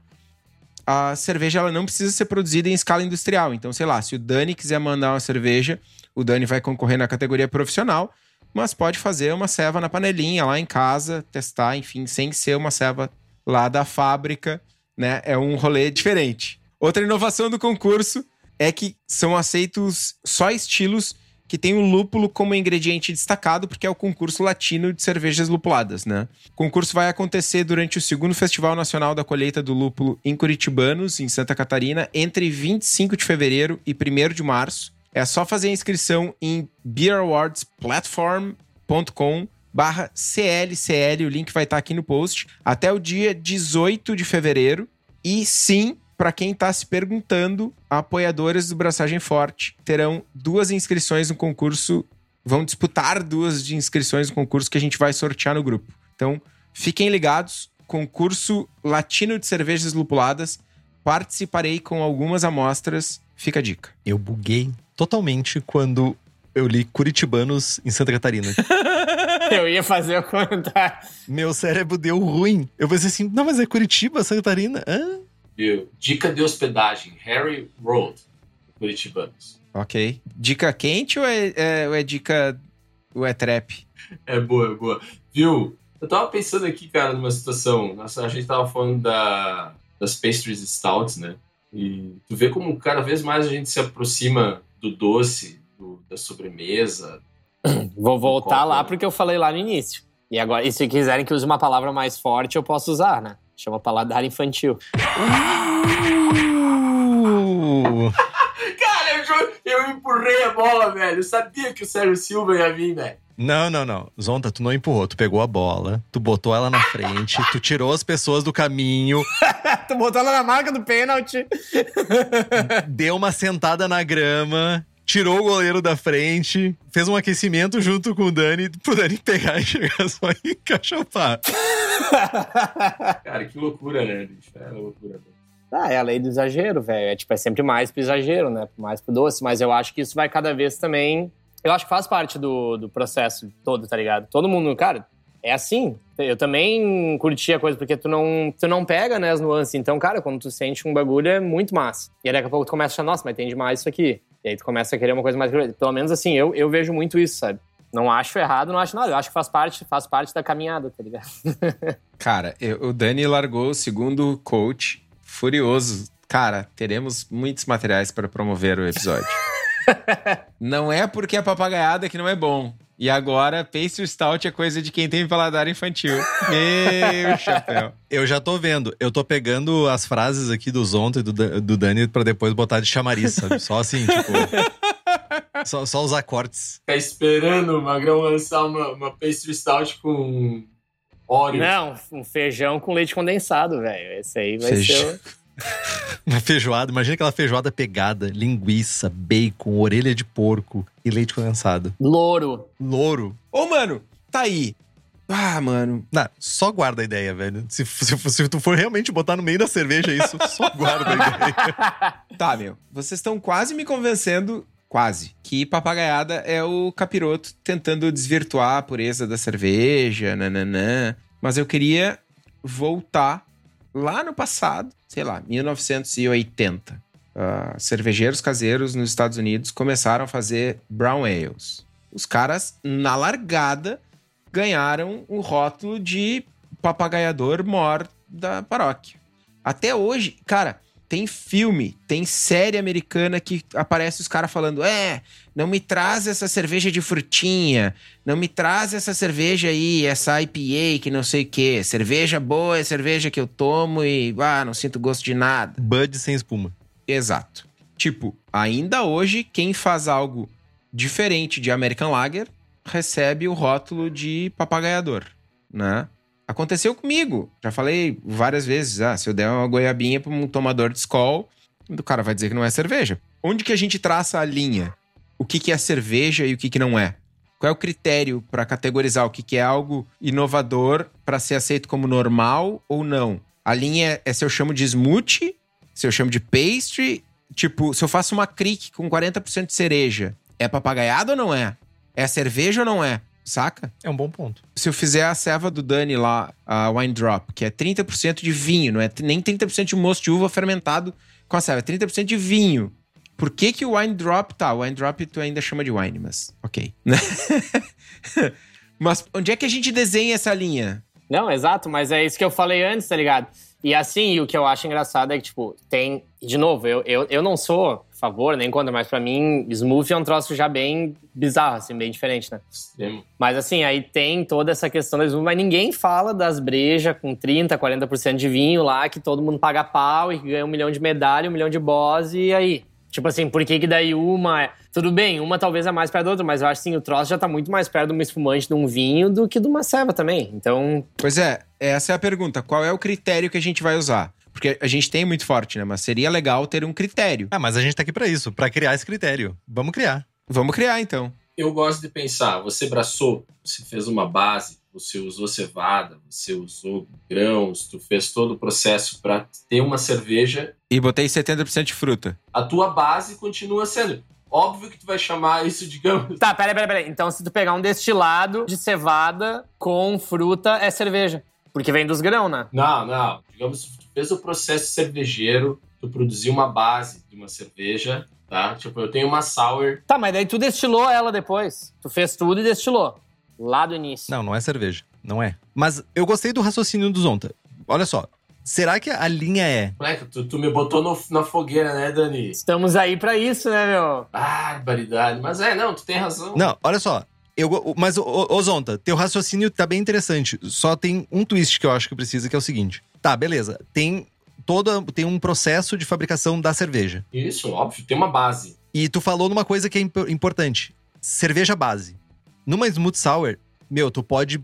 a cerveja ela não precisa ser produzida em escala industrial. Então, sei lá, se o Dani quiser mandar uma cerveja, o Dani vai concorrer na categoria profissional, mas pode fazer uma ceva na panelinha lá em casa, testar, enfim, sem ser uma ceva lá da fábrica, né? É um rolê diferente. Outra inovação do concurso é que são aceitos só estilos que tem o lúpulo como ingrediente destacado, porque é o concurso latino de cervejas lupuladas, né? O concurso vai acontecer durante o segundo Festival Nacional da Colheita do Lúpulo em Curitibanos, em Santa Catarina, entre 25 de fevereiro e 1 de março. É só fazer a inscrição em beerawards.platform.com barra CLCL, o link vai estar aqui no post, até o dia 18 de fevereiro. E sim, para quem está se perguntando, apoiadores do Braçagem Forte terão duas inscrições no concurso vão disputar duas de inscrições no concurso que a gente vai sortear no grupo. Então, fiquem ligados. Concurso Latino de Cervejas Lupuladas. Participarei com algumas amostras. Fica a dica. Eu buguei totalmente quando eu li Curitibanos em Santa Catarina. Eu ia fazer o comentário. Meu cérebro deu ruim. Eu pensei assim, não, mas é Curitiba, Santa Catarina? Hã? Viu? Dica de hospedagem: Harry Road, Curitibanos. Ok. Dica quente ou é, é- ou é dica. ou é trap? É boa, é boa. Viu? Eu tava pensando aqui, cara, numa situação. Nossa, a gente tava falando da, das pastries stouts, né? E tu vê como cada vez mais a gente se aproxima do doce, do- da sobremesa. Vou voltar Copo, lá né? porque eu falei lá no início. E agora, e se quiserem que eu use uma palavra mais forte, eu posso usar, né? Chama paladar infantil. Uh, Cara, eu, eu empurrei a bola, velho. Eu sabia que o Sérgio Silva ia vir, velho. Não, não, não. Zonta, tu não empurrou. Tu pegou a bola, tu botou ela na frente, tu tirou as pessoas do caminho, tu botou ela na marca do pênalti. deu uma sentada na grama, tirou o goleiro da frente, fez um aquecimento junto com o Dani, pro Dani pegar e chegar só e encaixopar. Cara, que loucura, né, bicho? É loucura. velho. Ah, é a lei do exagero, velho. É, tipo, é sempre mais pro exagero, né? Mais pro doce. Mas eu acho que isso vai cada vez também. Eu acho que faz parte do, do processo todo, tá ligado? Todo mundo, cara, é assim. Eu também curti a coisa, porque tu não, tu não pega, né, as nuances. Então, cara, quando tu sente um bagulho, é muito massa. E aí daqui a pouco tu começa a achar, nossa, mas tem demais isso aqui. E aí tu começa a querer uma coisa mais. Pelo menos assim, eu, eu vejo muito isso, sabe? Não acho errado, não acho nada. Eu acho que faz parte, faz parte da caminhada, tá ligado? Cara, eu- o Dani largou o segundo coach furioso. Cara, teremos muitos materiais para promover o episódio. não é porque é papagaiada que não é bom. E agora, pastry stout é coisa de quem tem paladar infantil. Meu chapéu. Eu já tô vendo. Eu tô pegando as frases aqui do Zonta e do, do Dani pra depois botar de chamariz, sabe? Só assim, tipo. só, só usar cortes. Ficar esperando o Magrão lançar uma, uma pastry stout com óleo. Não, um feijão com leite condensado, velho. Esse aí vai Feijão. ser. Uma feijoada. Imagina aquela feijoada pegada, linguiça, bacon, orelha de porco e leite condensado. Louro. Louro. Ô, mano, tá aí. Ah, mano. Não, só guarda a ideia, velho. Se, se, se tu for realmente botar no meio da cerveja isso, só guarda a ideia. Tá, meu. Vocês estão quase me convencendo, quase, que papagaiada é o capiroto tentando desvirtuar a pureza da cerveja, nananã. Mas eu queria voltar lá no passado, sei lá, 1980. Ah, cervejeiros caseiros nos Estados Unidos começaram a fazer brown ales. Os caras, na largada, ganharam o rótulo de papagaiador mor da paróquia. Até hoje, cara, tem filme, tem série americana que aparece os caras falando: é, não me traz essa cerveja de frutinha, não me traz essa cerveja aí, essa IPA que não sei o quê. Cerveja boa é cerveja que eu tomo e, ah, não sinto gosto de nada. Bud sem espuma. Exato. Tipo, ainda hoje, quem faz algo diferente de American Lager recebe o rótulo de papagaiador, né? Aconteceu comigo. Já falei várias vezes. Ah, se eu der uma goiabinha para um tomador de Skol, o cara vai dizer que não é cerveja. Onde que a gente traça a linha? O que, que é cerveja e o que, que não é? Qual é o critério para categorizar o que, que é algo inovador para ser aceito como normal ou não? A linha é, se eu chamo de smoothie, se eu chamo de pastry. Tipo, se eu faço uma crick com 40% de cereja, é papagaiado ou não é? É cerveja ou não é? Saca? É um bom ponto. se eu fizer a ceva do Dani lá, a Wine Drop, que é 30% de vinho, não é nem 30% de mosto de uva fermentado com a ceva, é 30% de vinho. Por que que o Wine Drop, tá, o Wine Drop tu ainda chama de wine, mas ok. mas onde é que a gente desenha essa linha? Não, exato, mas é isso que eu falei antes, tá ligado? E assim, o que eu acho engraçado é que, tipo, tem. De novo, eu, eu, eu não sou favor nem contra, mas pra mim, smoothie é um troço já bem bizarro, assim, bem diferente, né? Extremo. Mas assim, aí tem toda essa questão da smoothie, mas ninguém fala das brejas com 30%, 40% de vinho lá, que todo mundo paga pau e que ganha um milhão de medalha, um milhão de boss, e aí? Tipo assim, por que que daí uma... é- Tudo bem, uma talvez é mais perto da outra, mas eu acho assim, o troço já tá muito mais perto de uma espumante de um vinho do que de uma ceva também. Então, Pois é, essa é a pergunta. Qual é o critério que a gente vai usar? Porque a gente tem muito forte, né? Mas seria legal ter um critério. Ah, mas a gente tá aqui pra isso, pra criar esse critério. Vamos criar. Vamos criar, então. eu gosto de pensar, você braçou, você fez uma base, você usou cevada, você usou grãos, tu fez todo o processo para ter uma cerveja. E botei 70% de fruta. A tua base continua sendo. Óbvio que tu vai chamar isso, digamos. Tá, peraí, peraí, peraí. Então, se tu pegar um destilado de cevada com fruta, é cerveja. Porque vem dos grãos, né? Não, não. Digamos, tu fez o processo cervejeiro, tu produziu uma base de uma cerveja, tá? Tipo, eu tenho uma sour. Tá, mas daí tu destilou ela depois. Tu fez tudo e destilou. Lá do início. Não, não é cerveja. Não é. Mas eu gostei do raciocínio do Zonta. Olha só. Será que a linha é. Moleque, tu, tu me botou no- na fogueira, né, Dani? Estamos aí pra isso, né, meu? Barbaridade. Mas é, não, tu tem razão. Não, olha só. Eu, mas, ô, Zonta, teu raciocínio tá bem interessante. Só tem um twist que eu acho que precisa, que é o seguinte. Tá, beleza. Tem toda tem um processo de fabricação da cerveja. Isso, óbvio, tem uma base. E tu falou numa coisa que é impo- importante. Cerveja base. Numa Smooth Sour, meu, tu pode...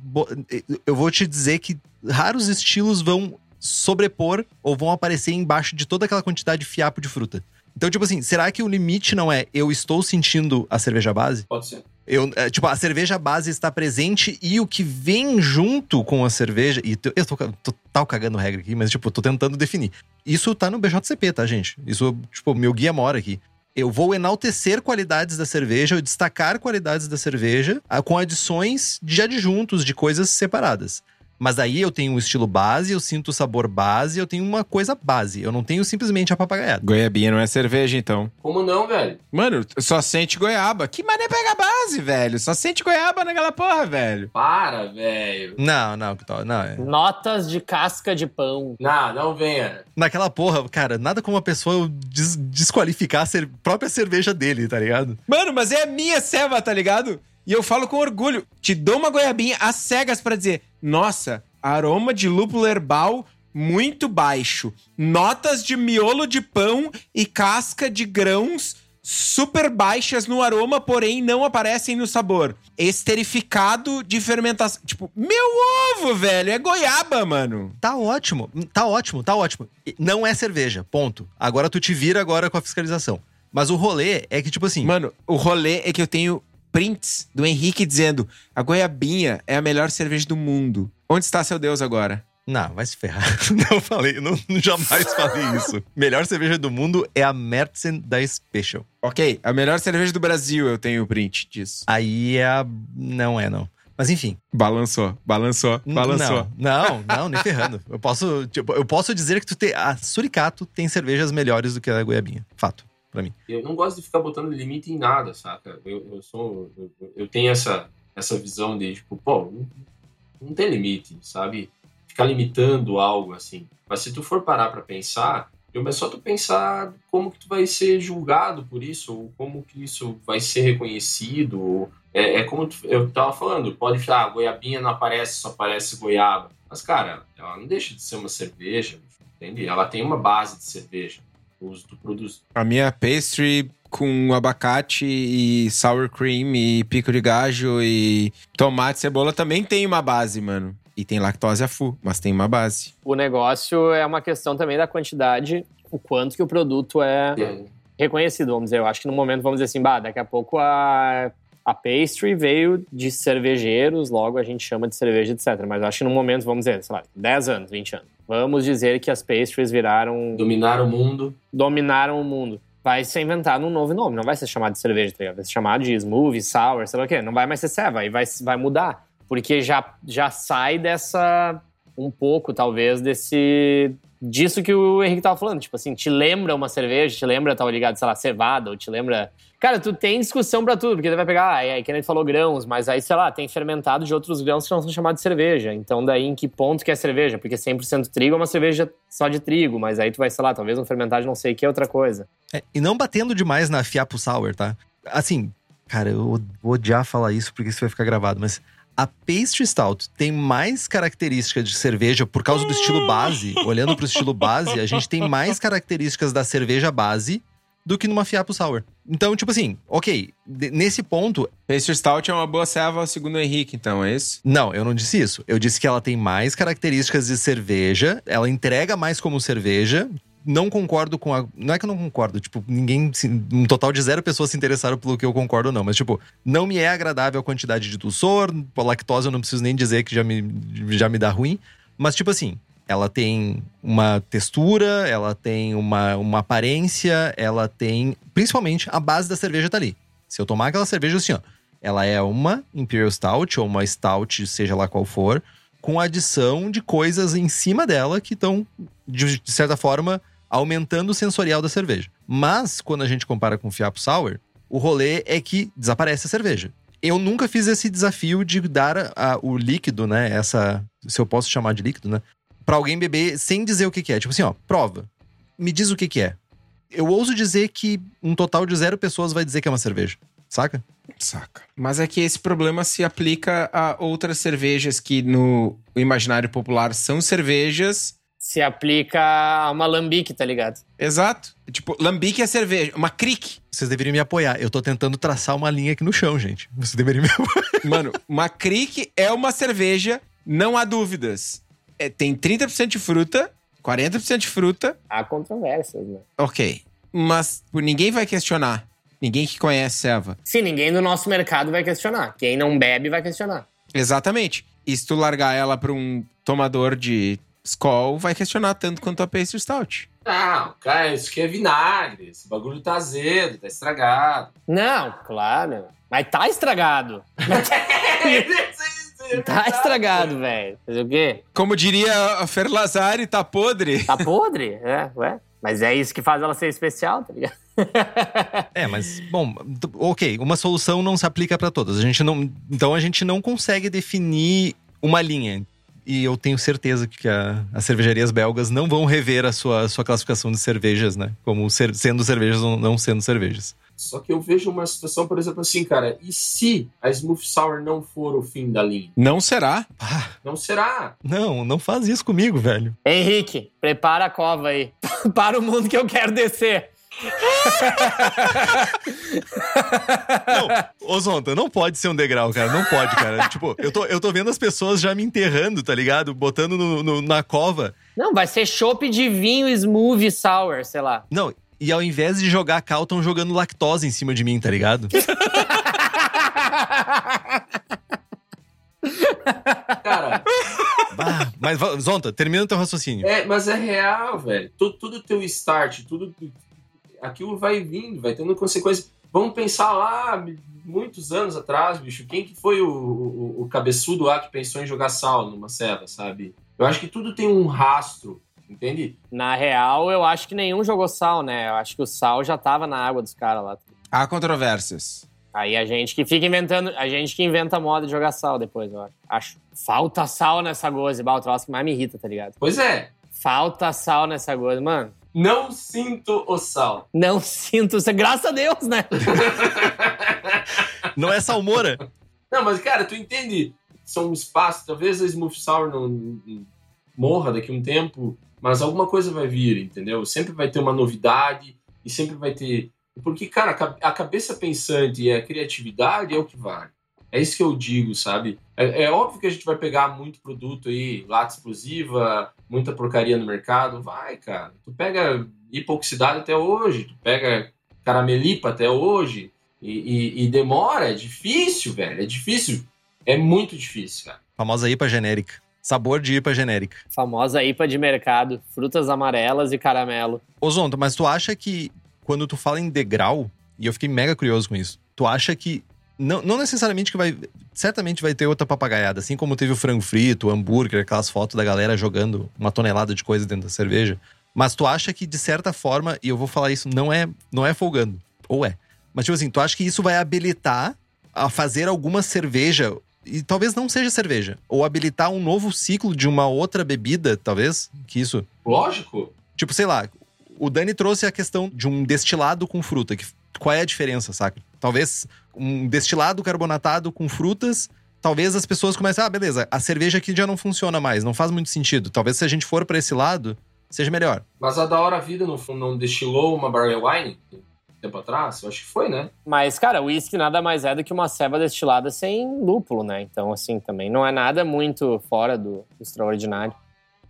Eu vou te dizer que raros estilos vão sobrepor ou vão aparecer embaixo de toda aquela quantidade de fiapo de fruta. Então, tipo assim, será que o limite não é eu estou sentindo a cerveja base? Pode ser. Eu, é, tipo, a cerveja base está presente e o que vem junto com a cerveja. E eu tô total cagando regra aqui, mas, tipo, tô tentando definir. Isso tá no BJCP, tá, gente? Isso, tipo, meu guia mora aqui. Eu vou enaltecer qualidades da cerveja, eu destacar qualidades da cerveja com adições de adjuntos, de coisas separadas. Mas aí eu tenho um estilo base, eu sinto o sabor base, eu tenho uma coisa base. Eu não tenho simplesmente a papagaiada. Goiabinha não é cerveja, então. Como não, velho? Mano, só sente goiaba. Que mané pega a base, velho? Só sente goiaba naquela porra, velho. Para, velho. Não, não, que tal- não. É. Notas de casca de pão. Não, não venha. Naquela porra, cara, nada como uma pessoa des- desqualificar a cer- própria cerveja dele, tá ligado? Mano, mas é a minha ceva, tá ligado? E eu falo com orgulho. Te dou uma goiabinha às cegas pra dizer: nossa, aroma de lúpulo herbal muito baixo. Notas de miolo de pão e casca de grãos super baixas no aroma, porém não aparecem no sabor. Esterificado de fermentação. Tipo, meu ovo, velho. É goiaba, mano. Tá ótimo, tá ótimo, tá ótimo. Não é cerveja, ponto. Agora tu te vira agora com a fiscalização. Mas o rolê é que, tipo assim, Mano, o rolê é que eu tenho prints do Henrique dizendo: a goiabinha é a melhor cerveja do mundo. Onde está seu Deus agora? não, vai se ferrar. Não falei, não, jamais falei isso. Melhor cerveja do mundo é a Märzen da Special. Ok, a melhor cerveja do Brasil eu tenho o print disso. Aí é a... Não é, não. Mas enfim. Balançou, balançou, balançou. Não, não, não, nem ferrando. Eu posso, tipo, eu posso dizer que tu tem... A Suricato tem cervejas melhores do que a Goiabinha. Fato, pra mim. Eu não gosto de ficar botando limite em nada, saca? Eu, eu sou. Eu, eu tenho essa, essa visão de, tipo, pô, não, não tem limite, sabe? Ficar limitando algo assim. Mas se tu for parar pra pensar, é só tu pensar como que tu vai ser julgado por isso, ou como que isso vai ser reconhecido. ou- É, é como tu- eu tava falando, pode falar, ah, goiabinha não aparece, só aparece goiaba. Mas, cara, ela não deixa de ser uma cerveja, entende? Ela tem uma base de cerveja. O uso tu produz A minha pastry com abacate e sour cream e pico de gajo e tomate, cebola também tem uma base, mano. E tem lactose a full, mas tem uma base. O negócio é uma questão também da quantidade, o quanto que o produto é É, reconhecido, vamos dizer. Eu acho que no momento, vamos dizer assim, bah, daqui a pouco a, a pastry veio de cervejeiros, logo a gente chama de cerveja, etc. Mas eu acho que no momento, vamos dizer, sei lá, 10 anos, 20 anos. Vamos dizer que as pastries viraram, dominar o mundo. dominaram o mundo. Vai ser inventado um novo nome, não vai ser chamado de cerveja, tá ligado? vai ser chamado de smoothie, sour, sei lá o quê. Não vai mais ser ceva, aí vai, vai mudar. Porque já, já sai dessa, um pouco, talvez, desse disso que o Henrique tava falando. Tipo assim, te lembra uma cerveja, te lembra, tava ligado, sei lá, cevada, ou te lembra. Cara, tu tem discussão pra tudo, porque tu vai pegar, ah, é que nem falou grãos, mas aí, sei lá, tem fermentado de outros grãos que não são chamados de cerveja. Então, daí em que ponto que é cerveja? Porque 100% trigo é uma cerveja só de trigo, mas aí tu vai, sei lá, talvez um fermentado não sei o que é outra coisa. É, e não batendo demais na fiapo sour, tá? Assim, cara, eu vou odiar falar isso porque isso vai ficar gravado, mas a pastry stout tem mais características de cerveja por causa do estilo base. Olhando pro estilo base, a gente tem mais características da cerveja base do que numa fiapo sour. Então, tipo assim, ok, nesse ponto, Pastry Stout é uma boa ceva, segundo o Henrique, então, é isso? não, eu não disse isso. Eu disse que ela tem mais características de cerveja, ela entrega mais como cerveja, não concordo com a. Não é que eu não concordo, tipo, ninguém. Um total de zero pessoas se interessaram pelo que eu concordo ou não. Mas, tipo, não me é agradável a quantidade de dulçor. A lactose eu não preciso nem dizer que já me, já me dá ruim. Mas, tipo assim, ela tem uma textura, ela tem uma, uma aparência, ela tem. Principalmente a base da cerveja tá ali. Se eu tomar aquela cerveja assim, ó. Ela é uma Imperial Stout ou uma Stout, seja lá qual for, com adição de coisas em cima dela que estão, de, de certa forma, aumentando o sensorial da cerveja. Mas, quando a gente compara com o Fiapo Sour, o rolê é que desaparece a cerveja. Eu nunca fiz esse desafio de dar a, a, o líquido, né? Essa. Se eu posso chamar de líquido, né? Pra alguém beber sem dizer o que, que é. Tipo assim, ó, prova. Me diz o que, que é. Eu ouso dizer que um total de zero pessoas vai dizer que é uma cerveja. Saca? Saca. Mas é que esse problema se aplica a outras cervejas que no imaginário popular são cervejas. Se aplica a uma lambique, tá ligado? Exato. Tipo, lambique é cerveja. Uma crick. Vocês deveriam me apoiar. Eu tô tentando traçar uma linha aqui no chão, gente. Vocês deveriam me apoiar. Mano, uma crick é uma cerveja, não há dúvidas. É, tem 30% de fruta, 40% de fruta. Há controvérsias, né? Ok. Mas ninguém vai questionar. Ninguém que conhece Seva. Sim, ninguém do nosso mercado vai questionar. Quem não bebe vai questionar. Exatamente. E se tu largar ela pra um tomador de Skol, vai questionar tanto quanto a Pastry Stout. Não, cara, isso aqui é vinagre. Esse bagulho tá azedo, tá estragado. Não, claro. Mas tá estragado. tá estragado, velho. Fazer o quê? Como diria a Fer Lazari, tá podre. Tá podre? É, ué. Mas é isso que faz ela ser especial, tá ligado? é, mas, bom, ok, uma solução não se aplica para todas. A gente não, então a gente não consegue definir uma linha. E eu tenho certeza que a, as cervejarias belgas não vão rever a sua, a sua classificação de cervejas, né? Como ser, sendo cervejas ou não sendo cervejas. Só que eu vejo uma situação, por exemplo, assim, cara, e se a Smooth Sour não for o fim da linha? Não será. Ah, Não será. não, não faz isso comigo, velho. Henrique, prepara a cova aí. Para o mundo que eu quero descer. Não, ô Zonta, não pode ser um degrau, cara. Não pode, cara. tipo, eu tô, eu tô vendo as pessoas já me enterrando, tá ligado? Botando no, no- na cova. Não, vai ser chopp de vinho smooth sour, sei lá. Não, e ao invés de jogar cal, estão jogando lactose em cima de mim, tá ligado? Cara, Bah, mas, Zonta, termina o teu raciocínio. é, mas é real, velho. Tudo, tudo teu start, tudo. Aquilo vai vindo, vai tendo consequência. Vamos pensar lá, muitos anos atrás, bicho, quem que foi o, o, o cabeçudo lá que pensou em jogar sal numa ceva, sabe? Eu acho que tudo tem um rastro, entende? Na real, eu acho que nenhum jogou sal, né? Eu acho que o sal já tava na água dos caras lá. Há controvérsias. Aí a gente que fica inventando, a gente que inventa moda de jogar sal depois, eu acho. Acho. Falta sal nessa goze, bah, o troço que mais me irrita, tá ligado? Pois é, Falta sal nessa goze, mano. não sinto o sal. Não sinto, graças a Deus, né? Não é salmoura? Não, mas cara, tu entende? São espaços, talvez a Smooth Sour não, não morra daqui a um tempo, mas alguma coisa vai vir, entendeu? Sempre vai ter uma novidade e sempre vai ter. Porque, cara, a ca- a cabeça pensante e a criatividade é o que vale. É isso que eu digo, sabe? É, é óbvio que a gente vai pegar muito produto aí, lata explosiva, muita porcaria no mercado. Vai, cara. Tu pega hipoxidado até hoje, tu pega caramelipa até hoje. E, e- e demora, é difícil, velho. É difícil. É muito difícil, cara. Famosa IPA genérica. Sabor de IPA genérica. Famosa IPA de mercado, frutas amarelas e caramelo. Ô Zonta, mas tu acha que quando tu fala em degrau, e eu fiquei mega curioso com isso, tu acha que não, não necessariamente que vai. Certamente vai ter outra papagaiada, assim como teve o frango frito, o hambúrguer, aquelas fotos da galera jogando uma tonelada de coisa dentro da cerveja. Mas tu acha que, de certa forma, e eu vou falar isso, não é, não é folgando. Ou é. Mas, tipo assim, tu acha que isso vai habilitar a fazer alguma cerveja, e talvez não seja cerveja, ou habilitar um novo ciclo de uma outra bebida, talvez, que isso Lógico. Tipo, sei lá, o Dani trouxe a questão de um destilado com fruta. Que, qual é a diferença, saca? Talvez um destilado carbonatado com frutas. Talvez as pessoas comecem, ah, beleza, a cerveja aqui já não funciona mais, não faz muito sentido. Talvez se a gente for pra esse lado, seja melhor. Mas a da hora vida não, não destilou uma barley wine tempo atrás? Eu acho que foi, né? Mas, cara, o uísque nada mais é do que uma ceva destilada sem lúpulo, né? Então, assim, também não é nada muito fora do, do extraordinário.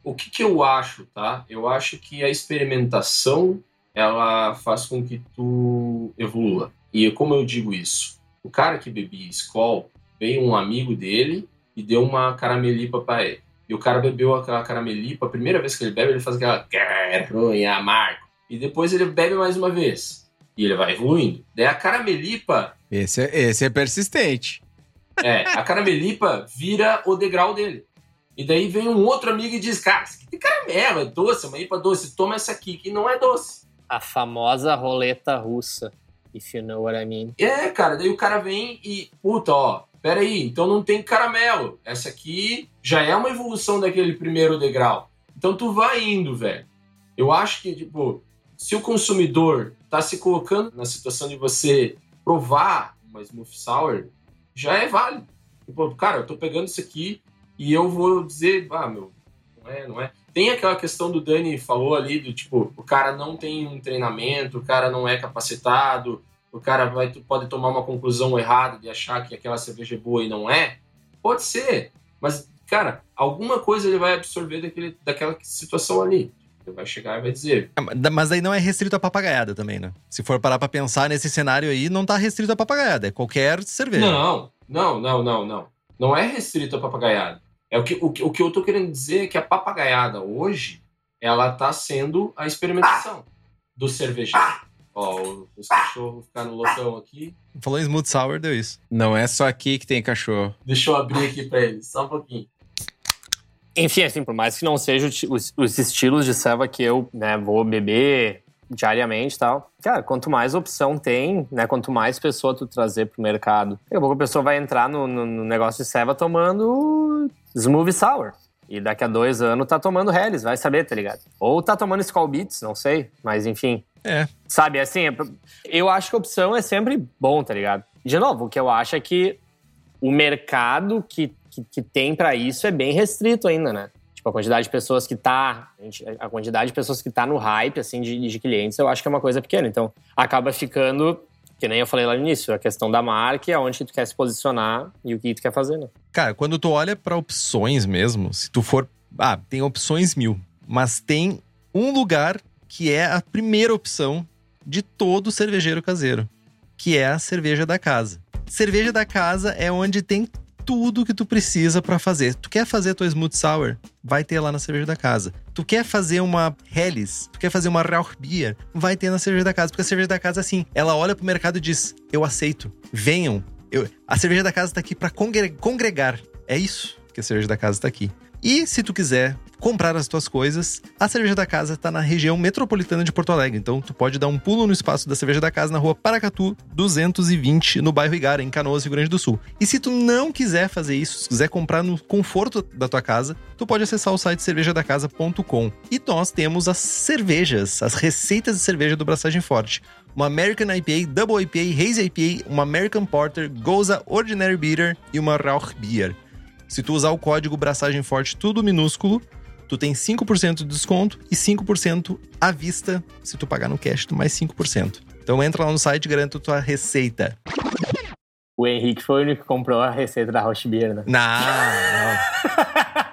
o que, que eu acho, tá? Eu acho que a experimentação ela faz com que tu evolua. E como eu digo isso? O cara que bebia Skol, veio um amigo dele e deu uma caramelipa para ele. E o cara bebeu aquela caramelipa, a primeira vez que ele bebe, ele faz aquela ruim, amargo. E depois ele bebe mais uma vez. E ele vai evoluindo. Daí a caramelipa. Esse é, esse é persistente. É, a caramelipa vira o degrau dele. E daí vem um outro amigo e diz: Cara, isso aqui tem caramelo, é doce, é uma IPA doce. Toma essa aqui, que não é doce. A famosa roleta russa. If you know what I mean. É, cara, daí o cara vem e, puta, ó, peraí, então não tem caramelo. Essa aqui já é uma evolução daquele primeiro degrau. Então tu vai indo, velho. Eu acho que, tipo, se o consumidor tá se colocando na situação de você provar uma Smooth Sour, já é válido. Tipo, cara, eu tô pegando isso aqui, e eu vou dizer, ah, meu, não é, não é. Tem aquela questão do Dani falou ali, do tipo, o cara não tem um treinamento, o cara não é capacitado, o cara vai, pode tomar uma conclusão errada de achar que aquela cerveja é boa e não é. Pode ser, mas, cara, alguma coisa ele vai absorver daquele, daquela situação ali. Vai chegar e vai dizer. É, mas aí não é restrito a papagaiada também, né? Se for parar pra pensar nesse cenário aí, não tá restrito a papagaiada, é qualquer cerveja. Não, não, não, não, não. Não é restrito a papagaiada. É o que, o, o que eu tô querendo dizer é que a papagaiada hoje, ela tá sendo a experimentação do cervejeiro. Ó, os cachorros ficaram loucão aqui. Falou em smooth sour, deu isso. Não é só aqui que tem cachorro. Deixa eu abrir aqui pra eles, só um pouquinho. Enfim, assim, por mais que não sejam os, os estilos de serva que eu né, vou beber diariamente e tal. Cara, quanto mais opção tem, né? Quanto mais pessoa tu trazer pro mercado. Daqui a pouco a pessoa vai entrar no, no, no negócio de serva tomando Smooth Sour. E daqui a dois anos tá tomando Helles, vai saber, tá ligado? Ou tá tomando Skull Beats, não sei. Mas enfim. É. Sabe, assim, eu acho que a opção é sempre bom, tá ligado? De novo, o que eu acho é que o mercado que, que, que tem para isso é bem restrito ainda, né? Tipo, a quantidade de pessoas que tá. A quantidade de pessoas que tá no hype, assim, de, de clientes, eu acho que é uma coisa pequena. Então, acaba ficando que nem eu falei lá no início, a questão da marca, aonde tu quer se posicionar e o que tu quer fazer, né? Cara, quando tu olha para opções mesmo, se tu for. Ah, tem opções mil, mas tem um lugar que é a primeira opção de todo cervejeiro caseiro, que é a cerveja da casa. Cerveja da casa é onde tem tudo que tu precisa para fazer. Tu quer fazer tua smooth sour? Vai ter lá na cerveja da casa. Tu quer fazer uma Helles? Tu quer fazer uma Rauchbier? Vai ter na cerveja da casa, porque a cerveja da casa assim, ela olha pro mercado e diz: "Eu aceito. Venham. Eu... a cerveja da casa tá aqui para congregar. É isso que a cerveja da casa tá aqui. E se tu quiser comprar as tuas coisas, a Cerveja da Casa está na região metropolitana de Porto Alegre. Então tu pode dar um pulo no espaço da Cerveja da Casa na rua Paracatu 220, no bairro Igara, em Canoas, Rio Grande do Sul. E se tu não quiser fazer isso, se quiser comprar no conforto da tua casa, tu pode acessar o site cervejadacasa.com. E nós temos as cervejas, as receitas de cerveja do Braçagem Forte uma American IPA, Double IPA, Haze IPA, uma American Porter, Goza Ordinary Beer e uma Rauch Beer. Se tu usar o código Braçagem Forte tudo minúsculo, tu tem 5% de desconto e 5% à vista se tu pagar no cash, tu mais 5%. Então entra lá no site e garanta tua receita. O Henrique foi o único que comprou a receita da Roche Beer, né? Não,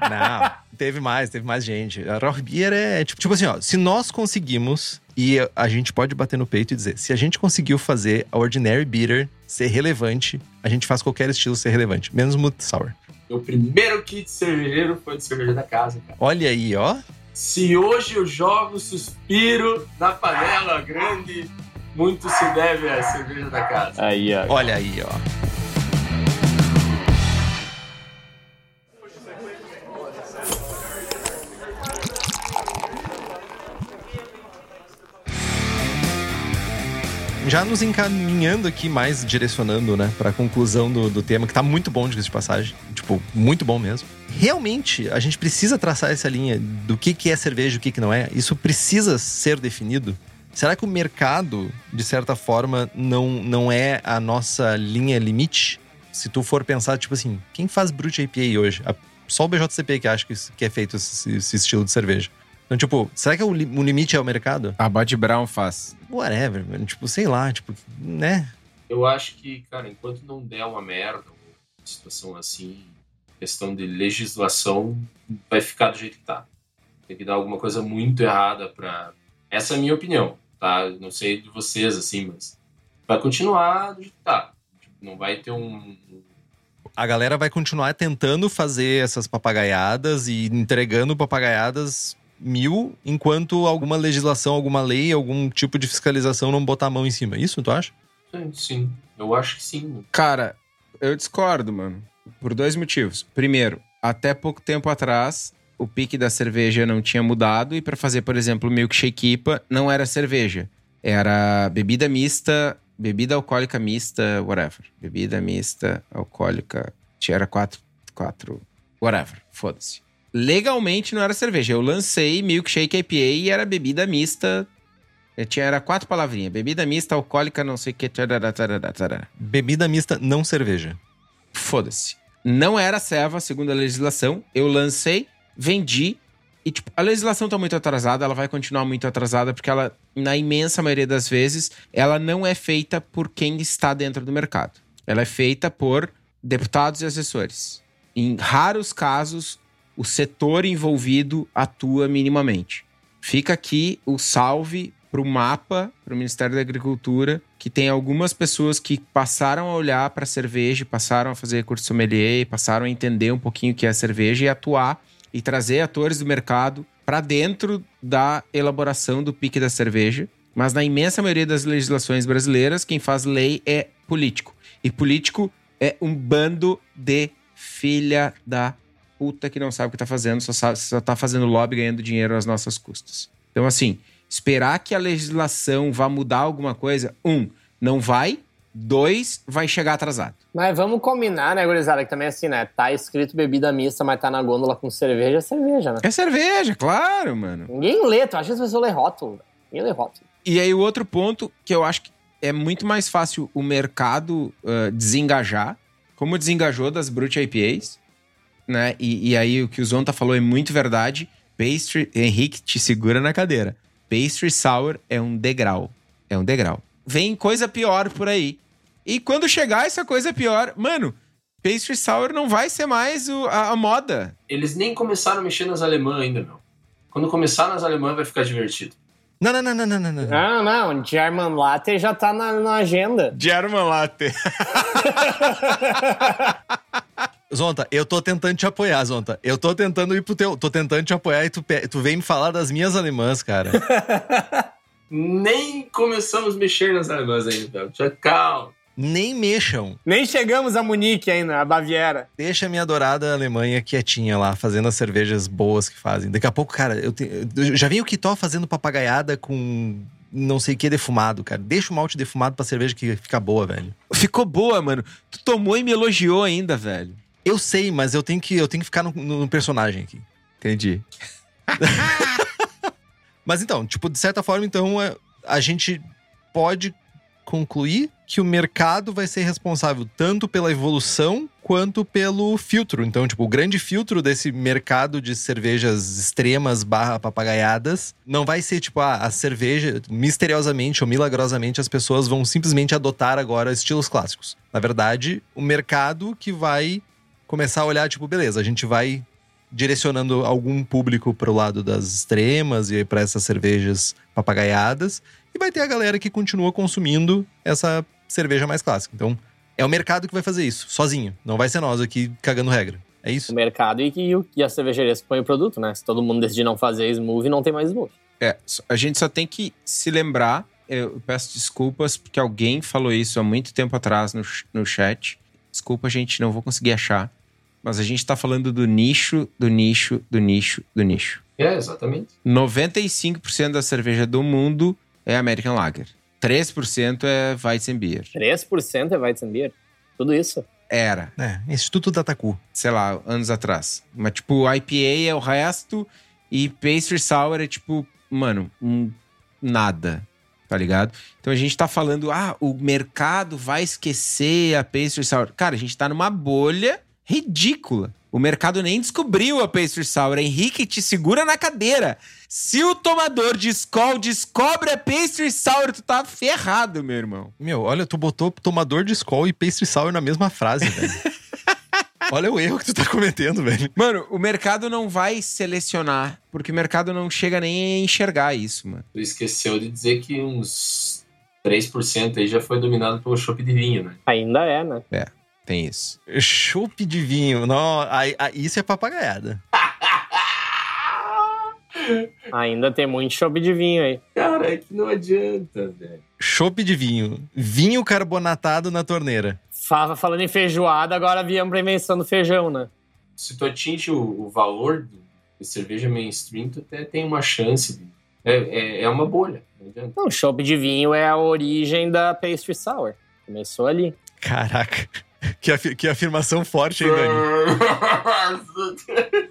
não. não, teve mais, teve mais gente. A Roche Beer é tipo, tipo assim, ó, se nós conseguimos, e a gente pode bater no peito e dizer, se a gente conseguiu fazer a Ordinary Beer ser relevante, a gente faz qualquer estilo ser relevante, menos Smooth Sour. Meu primeiro kit cervejeiro foi de cerveja da casa, cara. Olha aí, ó. Se hoje eu jogo suspiro na panela grande, muito se deve à cerveja da casa. Aí, ó. Olha aí, ó. Já nos encaminhando aqui, mais direcionando, né, pra conclusão do, do tema, que tá muito bom, de passagem. Tipo, muito bom mesmo. Realmente, a gente precisa traçar essa linha do que, que é cerveja e o que, que não é. Isso precisa ser definido. Será que o mercado, de certa forma, não, não é a nossa linha limite? Se tu for pensar, tipo assim, quem faz Brute IPA hoje? Só o BJCP que acha que, que é feito esse, esse estilo de cerveja. Então, tipo, será que o, o limite é o mercado? A Bud Brown faz. Whatever, tipo, sei lá, tipo, né? Eu acho que, cara, enquanto não der uma merda, uma situação assim, questão de legislação, vai ficar do jeito que tá. Tem que dar alguma coisa muito errada pra. Essa é a minha opinião, tá? Não sei de vocês, assim, mas. Vai continuar do jeito que tá. Não vai ter um. A galera vai continuar tentando fazer essas papagaiadas e entregando papagaiadas mil, enquanto alguma legislação, alguma lei, algum tipo de fiscalização não botar a mão em cima. Isso, tu acha? Sim, Sim, eu acho que sim. Cara, eu discordo, mano. Por dois motivos. Primeiro, até pouco tempo atrás, o pique da cerveja não tinha mudado e para fazer, por exemplo, milkshake IPA não era cerveja. Era bebida mista, bebida alcoólica mista, whatever. Bebida mista, alcoólica. Era quatro, quatro, whatever. Foda-se. Legalmente não era cerveja. Eu lancei milkshake IPA e era bebida mista. Eu tinha, era quatro palavrinhas. Bebida mista, alcoólica, não sei o que. Tarará, tarará, tarará. Bebida mista, não cerveja. Foda-se. Não era ceva, segundo a legislação. Eu lancei, vendi. E, tipo, a legislação tá muito atrasada, ela vai continuar muito atrasada, porque ela, na imensa maioria das vezes, ela não é feita por quem está dentro do mercado. Ela é feita por deputados e assessores. Em raros casos, o setor envolvido atua minimamente. Fica aqui o salve para o mapa, para o Ministério da Agricultura, que tem algumas pessoas que passaram a olhar para a cerveja, passaram a fazer curso sommelier, passaram a entender um pouquinho o que é cerveja e atuar e trazer atores do mercado para dentro da elaboração do pique da cerveja. Mas na imensa maioria das legislações brasileiras, quem faz lei é político. E político é um bando de filha da puta que não sabe o que tá fazendo, só, sabe, só tá fazendo lobby ganhando dinheiro às nossas custas. Então, assim, esperar que a legislação vá mudar alguma coisa, um, não vai. Dois, vai chegar atrasado. Mas vamos combinar, né, gurizada? Que também assim, né? Tá escrito bebida mista, mas tá na gôndola com cerveja, é cerveja, né? É cerveja, claro, mano. Ninguém lê, tu acha que as pessoas lê rótulo? Ninguém lê rótulo. E aí, o outro ponto que eu acho que é muito mais fácil o mercado uh, desengajar, como desengajou das Brute IPAs, né? E, e, aí, o que o Zonta falou é muito verdade. Pastry, Henrique, te segura na cadeira. Pastry Sour é um degrau. É um degrau. Vem coisa pior por aí. E quando chegar essa coisa pior, mano, Pastry Sour não vai ser mais o, a, a, moda. Eles nem começaram a mexer nas alemãs ainda, meu. Quando começar nas alemãs vai ficar divertido. Não, não, não, não, não, não. Não, não, não. German Latte já tá na, na agenda. German Latte. Zonta, eu tô tentando te apoiar, Zonta. Eu tô tentando ir pro teu. Tô tentando te apoiar e tu, tu vem me falar das minhas alemãs, cara. Nem começamos a mexer nas alemãs ainda, Já calma. Nem mexam. Nem chegamos a Munique ainda, a Baviera. Deixa a minha adorada Alemanha quietinha lá, fazendo as cervejas boas que fazem. Daqui a pouco, cara, eu, te, eu já vi o Kitó fazendo papagaiada com não sei o que defumado, cara. Deixa o malte defumado pra cerveja que fica boa, velho. Ficou boa, mano. Tu tomou e me elogiou ainda, velho. Eu sei, mas eu tenho que, eu tenho que ficar no, no personagem aqui. Entendi. mas então, tipo, de certa forma, então, é, a gente pode concluir que o mercado vai ser responsável tanto pela evolução quanto pelo filtro. Então, tipo, o grande filtro desse mercado de cervejas extremas barra papagaiadas não vai ser, tipo, ah, a cerveja, misteriosamente ou milagrosamente, as pessoas vão simplesmente adotar agora estilos clássicos. Na verdade, o mercado que vai começar a olhar, tipo, beleza, a gente vai direcionando algum público para o lado das extremas e para essas cervejas papagaiadas. E vai ter a galera que continua consumindo essa cerveja mais clássica. Então, é o mercado que vai fazer isso, sozinho. Não vai ser nós aqui cagando regra. É isso? O mercado e, e, e a cervejaria põe o produto, né? Se todo mundo decidir não fazer smoothie, não tem mais smoothie. É, a gente só tem que se lembrar. Eu peço desculpas porque alguém falou isso há muito tempo atrás no, no chat. Desculpa, gente, não vou conseguir achar. Mas a gente está falando do nicho, do nicho, do nicho, do nicho. É, exatamente. 95% da cerveja do mundo é American Lager. 3% é Weizenbier. 3% é Weizenbier? Tudo isso? Era. É, Instituto Dataku. Sei lá, anos atrás. Mas, tipo, IPA é o resto e Pastry Sour é, tipo, mano, um nada tá ligado? Então a gente tá falando, ah, o mercado vai esquecer a Pastry Sour. Cara, a gente tá numa bolha ridícula. O mercado nem descobriu a Pastry Sour. Henrique te segura na cadeira. Se o tomador de Skol descobre a Pastry Sour, tu tá ferrado, meu irmão. Meu, olha, tu botou tomador de Skol e Pastry Sour na mesma frase, velho. Olha o erro que tu tá cometendo, velho. Mano, o mercado não vai selecionar, porque o mercado não chega nem a enxergar isso, mano. Tu esqueceu de dizer que uns 3% aí já foi dominado pelo chopp de vinho, né? Ainda é, né? Tem isso. Chopp de vinho. Não, aí- aí- isso é papagaiada. Ainda tem muito chopp de vinho aí. Cara, é que não adianta, velho. Chopp de vinho. Vinho carbonatado na torneira. Fala- Falando em feijoada, agora viemos pra invenção do feijão, né? Se tu atinge o, o valor do- de cerveja mainstream, tu até tem uma chance. De, é, é, é uma bolha, não adianta. Não, chopp de vinho é a origem da pastry sour. Começou ali. Caraca. Que, afi- que afirmação forte, hein, Dani?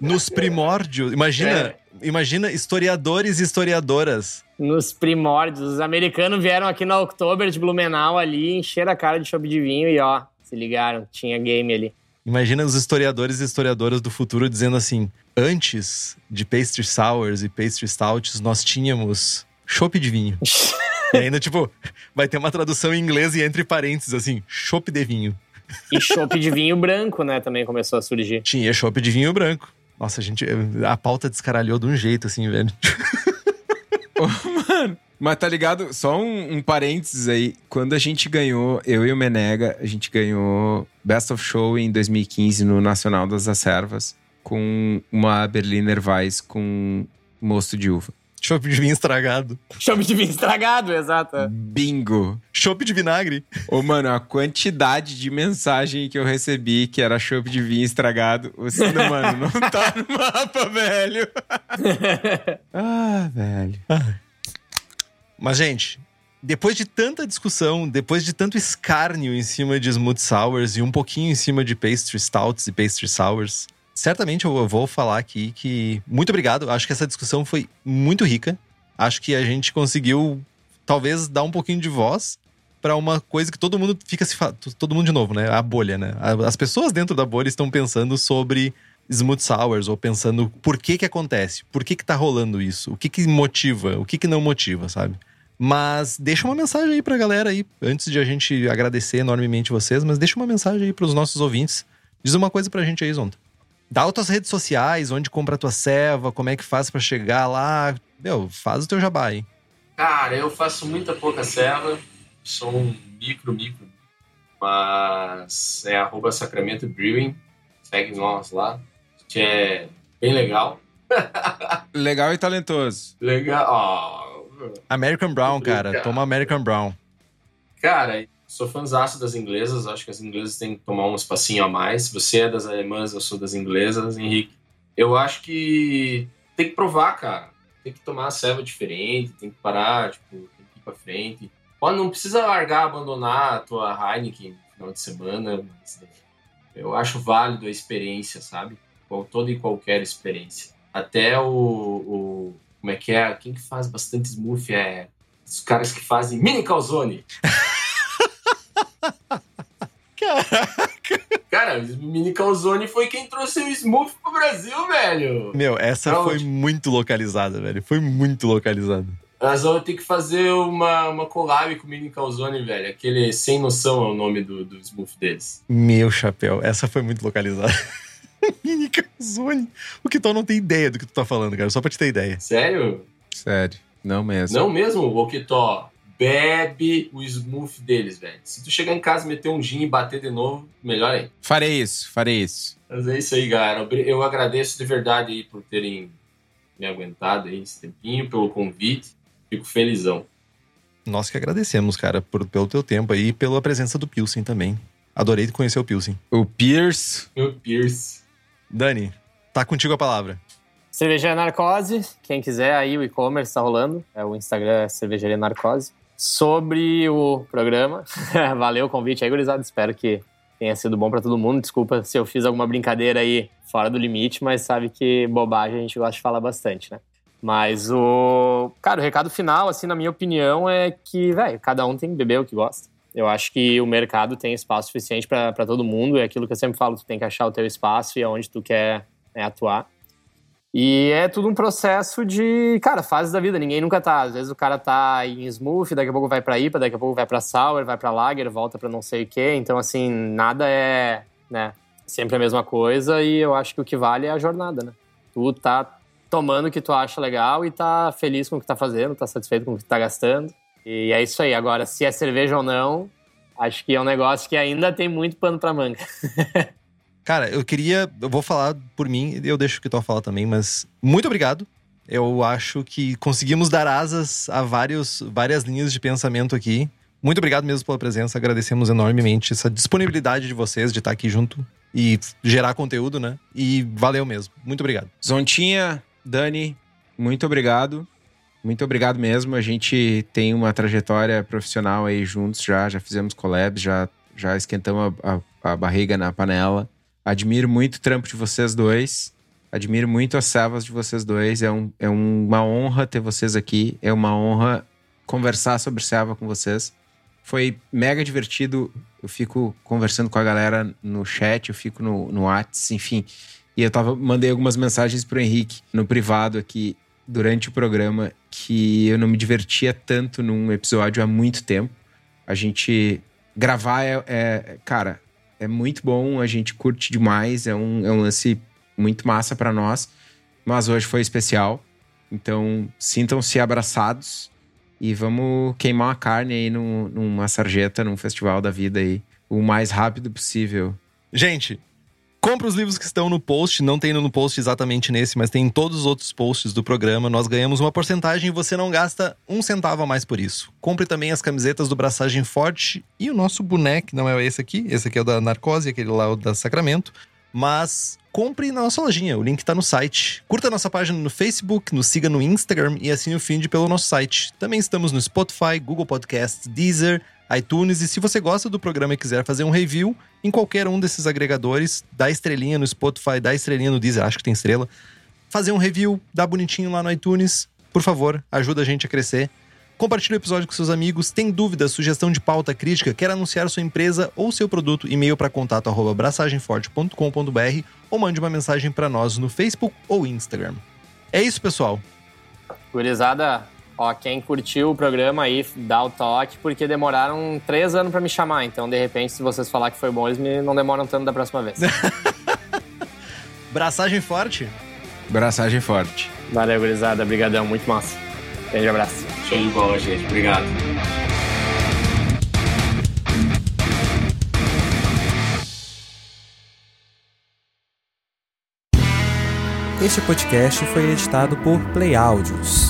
Nos primórdios. Imagina, É. imagina historiadores e historiadoras. Nos primórdios. Os americanos vieram aqui na Oktober de Blumenau ali, encheram a cara de chopp de vinho e ó, se ligaram, tinha game ali. Imagina os historiadores e historiadoras do futuro dizendo assim: antes de pastry sours e pastry stouts, nós tínhamos chopp de vinho. e ainda, tipo, vai ter uma tradução em inglês e entre parênteses, assim, chopp de vinho. E chopp de vinho branco, né, também começou a surgir. Tinha chopp de vinho branco. Nossa, a gente. A pauta descaralhou de um jeito, assim, velho. Mas tá ligado? Só um, um parênteses aí. Quando a gente ganhou, eu e o Menega, a gente ganhou Best of Show em 2015 no Nacional das Acervas com uma Berliner Weiss com mosto de uva. Chopp de vinho estragado. Chopp de vinho estragado, exato. Bingo! Chopp de vinagre. Ô, mano, a quantidade de mensagem que eu recebi que era chopp de vinho estragado, você, não, mano, não tá no mapa, velho. ah, velho. Mas, gente, depois de tanta discussão, depois de tanto escárnio em cima de smooth sours e um pouquinho em cima de pastry stouts e pastry sours, certamente eu vou falar aqui que muito obrigado. Acho que essa discussão foi muito rica. Acho que a gente conseguiu talvez dar um pouquinho de voz para uma coisa que todo mundo fica se fa... todo mundo de novo, né? A bolha, né? As pessoas dentro da bolha estão pensando sobre smooth sours ou pensando por que que acontece, por que que tá rolando isso, o que que motiva, o que que não motiva, sabe? Mas deixa uma mensagem aí pra galera aí, antes de a gente agradecer enormemente vocês, mas deixa uma mensagem aí pros nossos ouvintes. Diz uma coisa pra gente aí, Zonta. Dá as tuas redes sociais, onde compra a tua ceva, como é que faz pra chegar lá. Meu, faz o teu jabá aí. Cara, eu faço muita pouca ceva, sou um micro, micro, mas é arroba Sacramento Brewing, segue nós lá, que é bem legal. Legal e talentoso. Legal, ó, American Brown, cara. Toma American Brown. Cara, sou fãzaço das inglesas, acho que as inglesas têm que tomar um espacinho a mais. Você é das alemãs, eu sou das inglesas, Henrique. Eu acho que tem que provar, cara. Tem que tomar a ceva diferente, tem que parar, tipo, tem que ir pra frente. Ó, não precisa largar, abandonar a tua Heineken no final de semana, eu acho válido a experiência, sabe? Toda e qualquer experiência. Até o, o- Como é que é? Quem que faz bastante smoothie é os caras que fazem mini calzone. Cara, o mini calzone foi quem trouxe o smoothie pro Brasil, velho. Meu, essa Pra foi onde? muito localizada, velho. Foi muito localizada. Nós vamos ter que fazer uma, uma collab com o mini calzone, velho. Aquele sem noção é o nome do, do smoothie deles. Meu chapéu, essa foi muito localizada. Mini calzone. O que tu não tem ideia do que tu tá falando, cara. Só pra te ter ideia. Sério? Sério, não mesmo. Não mesmo? O Kitó, bebe o smoothie deles, velho. Se tu chegar em casa, meter um gin e bater de novo, melhor ainda. Farei isso, farei isso. Mas é isso aí, galera. Eu agradeço de verdade aí por terem me aguentado aí esse tempinho, pelo convite. Fico felizão. Nós que agradecemos, cara, por, pelo teu tempo aí e pela presença do Pilsen também. Adorei conhecer o Pilsen. O Pierce, Meu Pierce. Dani, tá contigo a palavra. Cervejaria Narcose, quem quiser aí, o e-commerce tá rolando. É, o Instagram é Cervejaria Narcose. Sobre o programa, valeu o convite aí, gurizada. Espero que tenha sido bom pra todo mundo. Desculpa se eu fiz alguma brincadeira aí fora do limite, mas sabe que bobagem a gente gosta de falar bastante, né? Mas o. Cara, o recado final, assim, na minha opinião, é que, velho, cada um tem que beber o que gosta. Eu acho que o mercado tem espaço suficiente pra todo mundo. É aquilo que eu sempre falo: tu tem que achar o teu espaço e aonde tu quer né, atuar. E é tudo um processo de, cara, fases da vida. Ninguém nunca tá. Às vezes o cara tá em smooth, daqui a pouco vai pra IPA, daqui a pouco vai pra sour, vai pra lager, volta pra não sei o quê. Então, assim, nada é, né, sempre a mesma coisa e eu acho que o que vale é a jornada, né? Tu tá tomando o que tu acha legal e tá feliz com o que tá fazendo, tá satisfeito com o que tá gastando. E é isso aí. Agora, se é cerveja ou não, acho que é um negócio que ainda tem muito pano pra manga. Cara, eu queria. Eu vou falar por mim, eu deixo o que tu falar também, mas muito obrigado. Eu acho que conseguimos dar asas a vários, várias linhas de pensamento aqui. Muito obrigado mesmo pela presença, agradecemos enormemente essa disponibilidade de vocês de estar aqui junto e gerar conteúdo, né? E valeu mesmo. Muito obrigado. Zontinha, Dani, muito obrigado. Muito obrigado mesmo. A gente tem uma trajetória profissional aí juntos já, já fizemos collabs, já, já esquentamos a, a, a barriga na panela. Admiro muito o trampo de vocês dois. Admiro muito as servas de vocês dois. É, um, é uma honra ter vocês aqui. É uma honra conversar sobre serva com vocês. Foi mega divertido. Eu fico conversando com a galera no chat, eu fico no, no WhatsApp, enfim. E eu tava, mandei algumas mensagens pro Henrique no privado aqui durante o programa que eu não me divertia tanto num episódio há muito tempo. A gente gravar é, é cara, é muito bom, a gente curte demais, é um, é um lance muito massa para nós, mas hoje foi especial. Então, sintam-se abraçados e vamos queimar uma carne aí num, numa sarjeta, num festival da vida aí, o mais rápido possível. Gente, Compre os livros que estão no post, não tem no post exatamente nesse, mas tem em todos os outros posts do programa. Nós ganhamos uma porcentagem e você não gasta um centavo a mais por isso. Compre também as camisetas do Braçagem Forte e o nosso boneco, não é esse aqui, esse aqui é o da Narcose, aquele lá é o da Sacramento. Mas compre na nossa lojinha, o link está no site. Curta nossa página no Facebook, nos siga no Instagram e assine o feed pelo nosso site. Também estamos no Spotify, Google Podcasts, Deezer, iTunes. E se você gosta do programa e quiser fazer um review em qualquer um desses agregadores, dá estrelinha no Spotify, dá estrelinha no Deezer, acho que tem estrela. Fazer um review, dá bonitinho lá no iTunes. Por favor, ajuda a gente a crescer. Compartilhe o episódio com seus amigos. Tem dúvida, sugestão de pauta, crítica, quer anunciar sua empresa ou seu produto? E-mail para contato braçagemforte.com.br ou mande uma mensagem para nós no Facebook ou Instagram. É isso, pessoal. Gurizada, Ó, quem curtiu o programa aí, dá o toque, porque demoraram três anos para me chamar. Então, de repente, se vocês falar que foi bom, eles me não demoram tanto da próxima vez. Braçagem forte? Braçagem forte. Valeu, gurizada. Obrigadão, muito massa. Beijo, abraço. Show de bola, gente. Obrigado. Este podcast foi editado por Play Áudios.